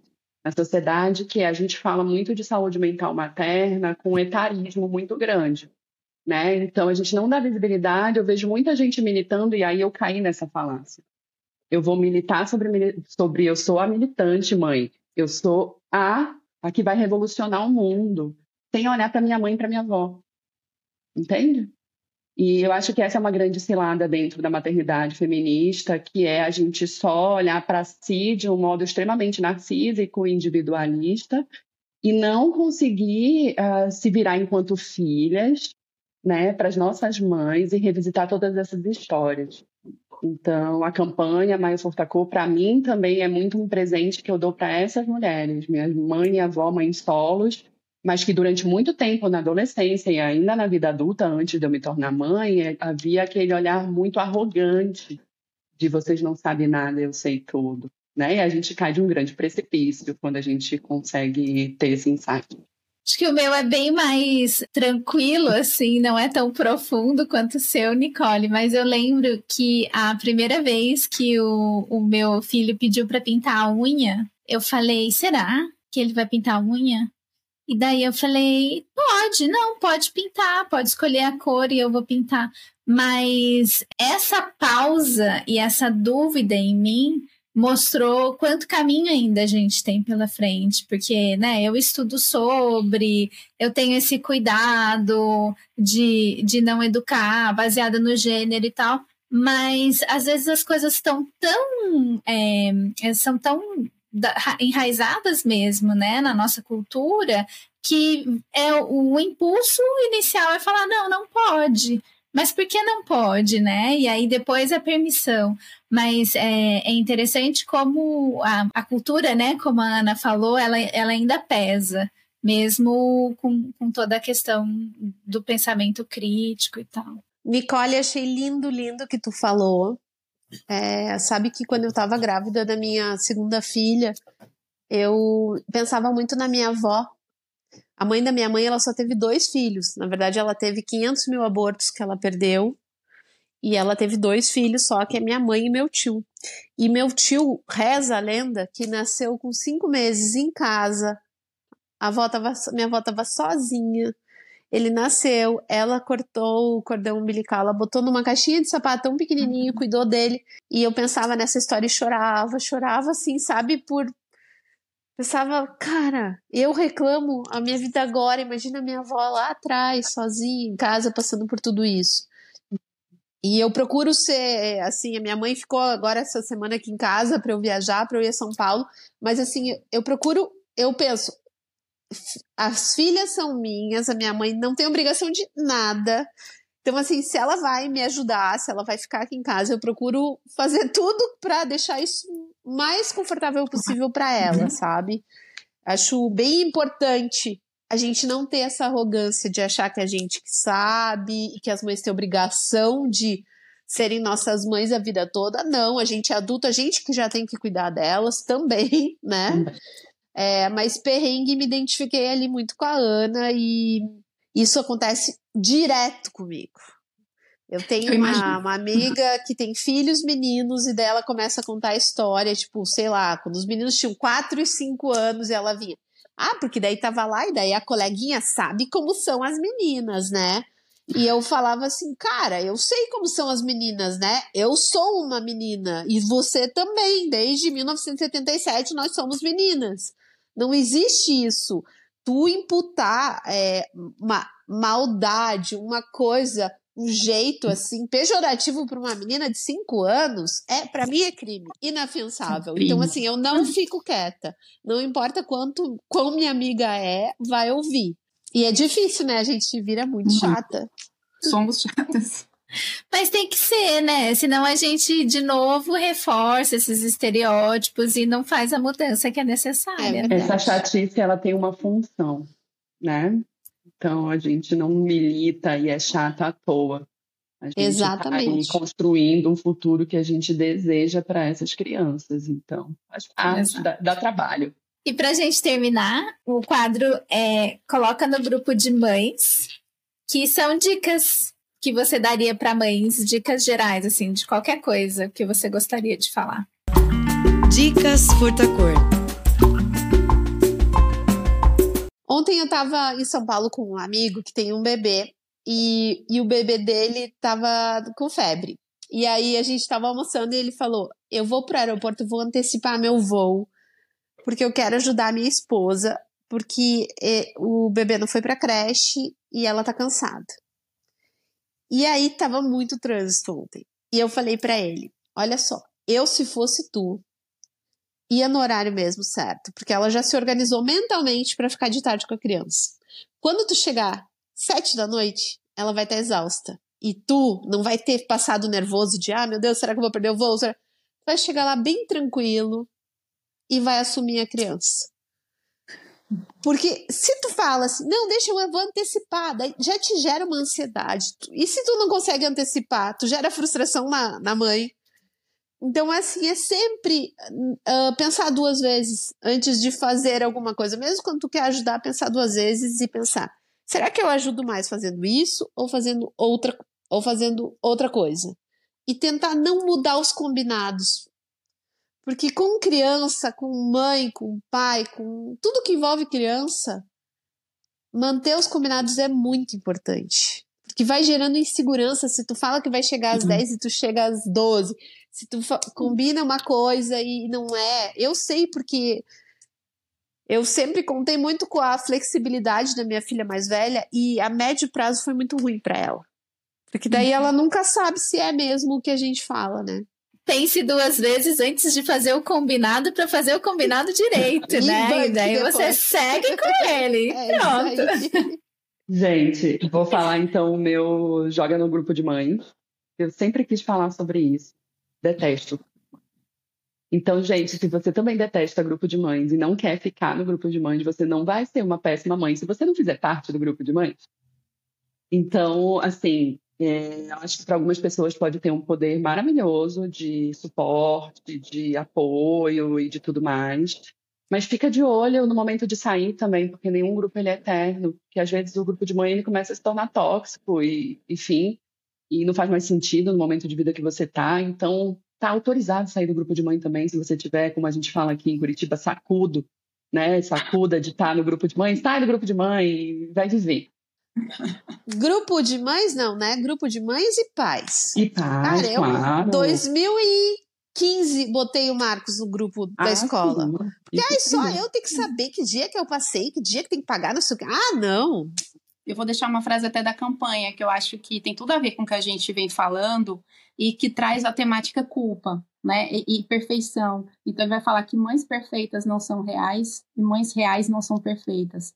na sociedade, que a gente fala muito de saúde mental materna com um etarismo muito grande. Né? Então a gente não dá visibilidade. Eu vejo muita gente militando e aí eu caí nessa falácia. Eu vou militar sobre, sobre eu sou a militante, mãe. Eu sou a, a que vai revolucionar o mundo, sem olhar para minha mãe e para minha avó. Entende? E eu acho que essa é uma grande cilada dentro da maternidade feminista, que é a gente só olhar para si de um modo extremamente narcísico, individualista, e não conseguir uh, se virar enquanto filhas, né, para as nossas mães e revisitar todas essas histórias. Então, a campanha Maio Furtacô, para mim, também é muito um presente que eu dou para essas mulheres, minha mãe e avó, mães solos, mas que durante muito tempo na adolescência e ainda na vida adulta, antes de eu me tornar mãe, é, havia aquele olhar muito arrogante de vocês não sabem nada, eu sei tudo. Né? E a gente cai de um grande precipício quando a gente consegue ter esse insight. Acho que o meu é bem mais tranquilo, assim, não é tão profundo quanto o seu, Nicole. Mas eu lembro que a primeira vez que o, o meu filho pediu para pintar a unha, eu falei: será que ele vai pintar a unha? E daí eu falei: pode, não, pode pintar, pode escolher a cor e eu vou pintar. Mas essa pausa e essa dúvida em mim mostrou quanto caminho ainda a gente tem pela frente, porque né, eu estudo sobre, eu tenho esse cuidado de, de não educar baseado no gênero e tal, mas às vezes as coisas estão tão é, são tão enraizadas mesmo, né, na nossa cultura, que é o impulso inicial é falar não, não pode. Mas por que não pode, né? E aí depois a permissão. Mas é, é interessante como a, a, cultura, né? Como a Ana falou, ela, ela ainda pesa, mesmo com, com toda a questão do pensamento crítico e tal. Nicole, achei lindo, lindo que tu falou. É, sabe que quando eu estava grávida da minha segunda filha, eu pensava muito na minha avó. A mãe da minha mãe, ela só teve dois filhos. Na verdade, ela teve 500 mil abortos que ela perdeu. E ela teve dois filhos só, que é minha mãe e meu tio. E meu tio, reza a lenda, que nasceu com cinco meses em casa. A avó tava, minha avó estava sozinha. Ele nasceu, ela cortou o cordão umbilical, ela botou numa caixinha de sapato tão pequenininho, uhum. cuidou dele. E eu pensava nessa história e chorava, chorava assim, sabe, por. Pensava, cara, eu reclamo a minha vida agora, imagina minha avó lá atrás, sozinha, em casa, passando por tudo isso. E eu procuro ser, assim, a minha mãe ficou agora essa semana aqui em casa para eu viajar, para eu ir a São Paulo, mas assim, eu procuro, eu penso, as filhas são minhas, a minha mãe não tem obrigação de nada. Então, assim, se ela vai me ajudar, se ela vai ficar aqui em casa, eu procuro fazer tudo para deixar isso mais confortável possível para ela, sabe? Acho bem importante a gente não ter essa arrogância de achar que a gente sabe e que as mães têm obrigação de serem nossas mães a vida toda. Não, a gente é adulto, a gente que já tem que cuidar delas também, né? É, mas perrengue me identifiquei ali muito com a Ana e isso acontece direto comigo. Eu tenho Eu uma, uma, amiga que tem filhos meninos e dela começa a contar a história, tipo, sei lá, quando os meninos tinham 4 e 5 anos e ela vinha. Ah, porque daí tava lá e daí a coleguinha sabe como são as meninas, né? E eu falava assim, cara, eu sei como são as meninas, né? Eu sou uma menina e você também. Desde 1977 nós somos meninas. Não existe isso. Tu imputar é, uma maldade, uma coisa, um jeito assim pejorativo para uma menina de 5 anos, é para mim é crime, inafiançável. Crime. Então assim, eu não fico quieta. Não importa quanto quão minha amiga é, vai ouvir. E é difícil, né? A gente vira muito chata. Somos chatas. Mas tem que ser, né? Senão a gente, de novo, reforça esses estereótipos e não faz a mudança que é necessária. É, essa chatice, ela tem uma função, né? Então, a gente não milita e é chata à toa. A gente Exatamente. Tá construindo um futuro que a gente deseja para essas crianças. Então, parte, dá, dá trabalho. E para a gente terminar, o quadro é coloca no grupo de mães, que são dicas que você daria para mães, dicas gerais, assim, de qualquer coisa que você gostaria de falar? Dicas Furtacor. Ontem eu estava em São Paulo com um amigo que tem um bebê e, e o bebê dele estava com febre. E aí a gente estava almoçando e ele falou: Eu vou para o aeroporto, vou antecipar meu voo, porque eu quero ajudar a minha esposa, porque eh, o bebê não foi para creche e ela tá cansada. E aí tava muito trânsito ontem. E eu falei para ele: olha só, eu se fosse tu, ia no horário mesmo certo, porque ela já se organizou mentalmente para ficar de tarde com a criança. Quando tu chegar sete da noite, ela vai estar exausta. E tu não vai ter passado nervoso de, ah, meu Deus, será que eu vou perder o voo? Vai chegar lá bem tranquilo e vai assumir a criança. Porque se tu fala assim, não, deixa eu vou antecipar, daí já te gera uma ansiedade. E se tu não consegue antecipar, tu gera frustração na, na mãe. Então, assim, é sempre uh, pensar duas vezes antes de fazer alguma coisa. Mesmo quando tu quer ajudar, pensar duas vezes e pensar: será que eu ajudo mais fazendo isso ou fazendo outra, ou fazendo outra coisa? E tentar não mudar os combinados. Porque com criança, com mãe, com pai, com tudo que envolve criança, manter os combinados é muito importante. Porque vai gerando insegurança se tu fala que vai chegar às uhum. 10 e tu chega às 12. Se tu combina uma coisa e não é. Eu sei porque eu sempre contei muito com a flexibilidade da minha filha mais velha e a médio prazo foi muito ruim para ela. Porque daí ela uhum. nunca sabe se é mesmo o que a gente fala, né? Pense duas vezes antes de fazer o combinado para fazer o combinado direito, né? E daí depois. você segue com ele. É, Pronto. Gente, vou falar então o meu joga no grupo de mães. Eu sempre quis falar sobre isso. Detesto. Então, gente, se você também detesta grupo de mães e não quer ficar no grupo de mães, você não vai ser uma péssima mãe se você não fizer parte do grupo de mães. Então, assim, é, acho que para algumas pessoas pode ter um poder maravilhoso de suporte, de apoio e de tudo mais. Mas fica de olho no momento de sair também, porque nenhum grupo ele é eterno. Porque às vezes o grupo de mãe ele começa a se tornar tóxico e, enfim, e não faz mais sentido no momento de vida que você tá. Então, tá autorizado sair do grupo de mãe também, se você tiver, como a gente fala aqui em Curitiba, sacudo, né? Sacuda de estar tá no grupo de mãe, sai do grupo de mãe, vai viver. Grupo de mães, não, né? Grupo de mães e pais. E pais, Cara, eu, claro. 2015 botei o Marcos no grupo da ah, escola. Sim. Porque aí só eu tenho que saber que dia que eu passei, que dia que tem que pagar, não sei o que. Ah, não! Eu vou deixar uma frase até da campanha, que eu acho que tem tudo a ver com o que a gente vem falando e que traz a temática culpa, né? E, e perfeição. Então ele vai falar que mães perfeitas não são reais e mães reais não são perfeitas.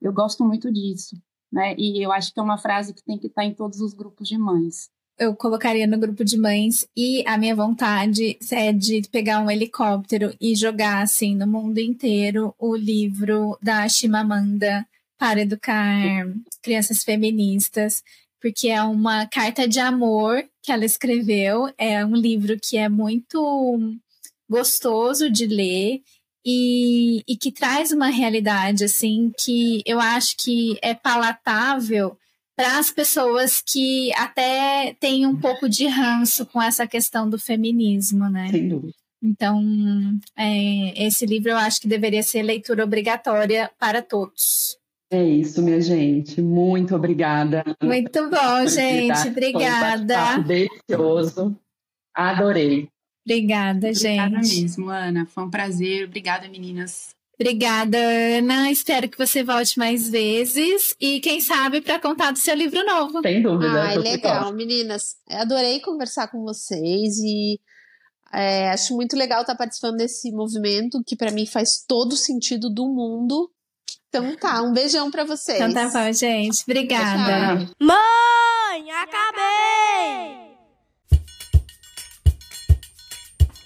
Eu gosto muito disso né? E eu acho que é uma frase que tem que estar em todos os grupos de mães. Eu colocaria no grupo de mães e a minha vontade é de pegar um helicóptero e jogar assim no mundo inteiro o livro da Chimamanda para educar crianças feministas, porque é uma carta de amor que ela escreveu, é um livro que é muito gostoso de ler e, e que traz uma realidade assim que eu acho que é palatável para as pessoas que até têm um pouco de ranço com essa questão do feminismo, né? Sem dúvida. Então, é, esse livro eu acho que deveria ser leitura obrigatória para todos. É isso, minha gente. Muito obrigada. Muito bom, gente. Obrigada. Um delicioso. Adorei. Obrigada, gente. Obrigada mesmo, Ana. Foi um prazer. Obrigada, meninas. Obrigada, Ana. Espero que você volte mais vezes e, quem sabe, para contar do seu livro novo. Sem dúvida. Ai, legal, meninas. Adorei conversar com vocês e é, acho muito legal estar participando desse movimento que, para mim, faz todo o sentido do mundo. Então tá, um beijão para vocês. Então tá bom, gente. Obrigada. Mãe, acabei!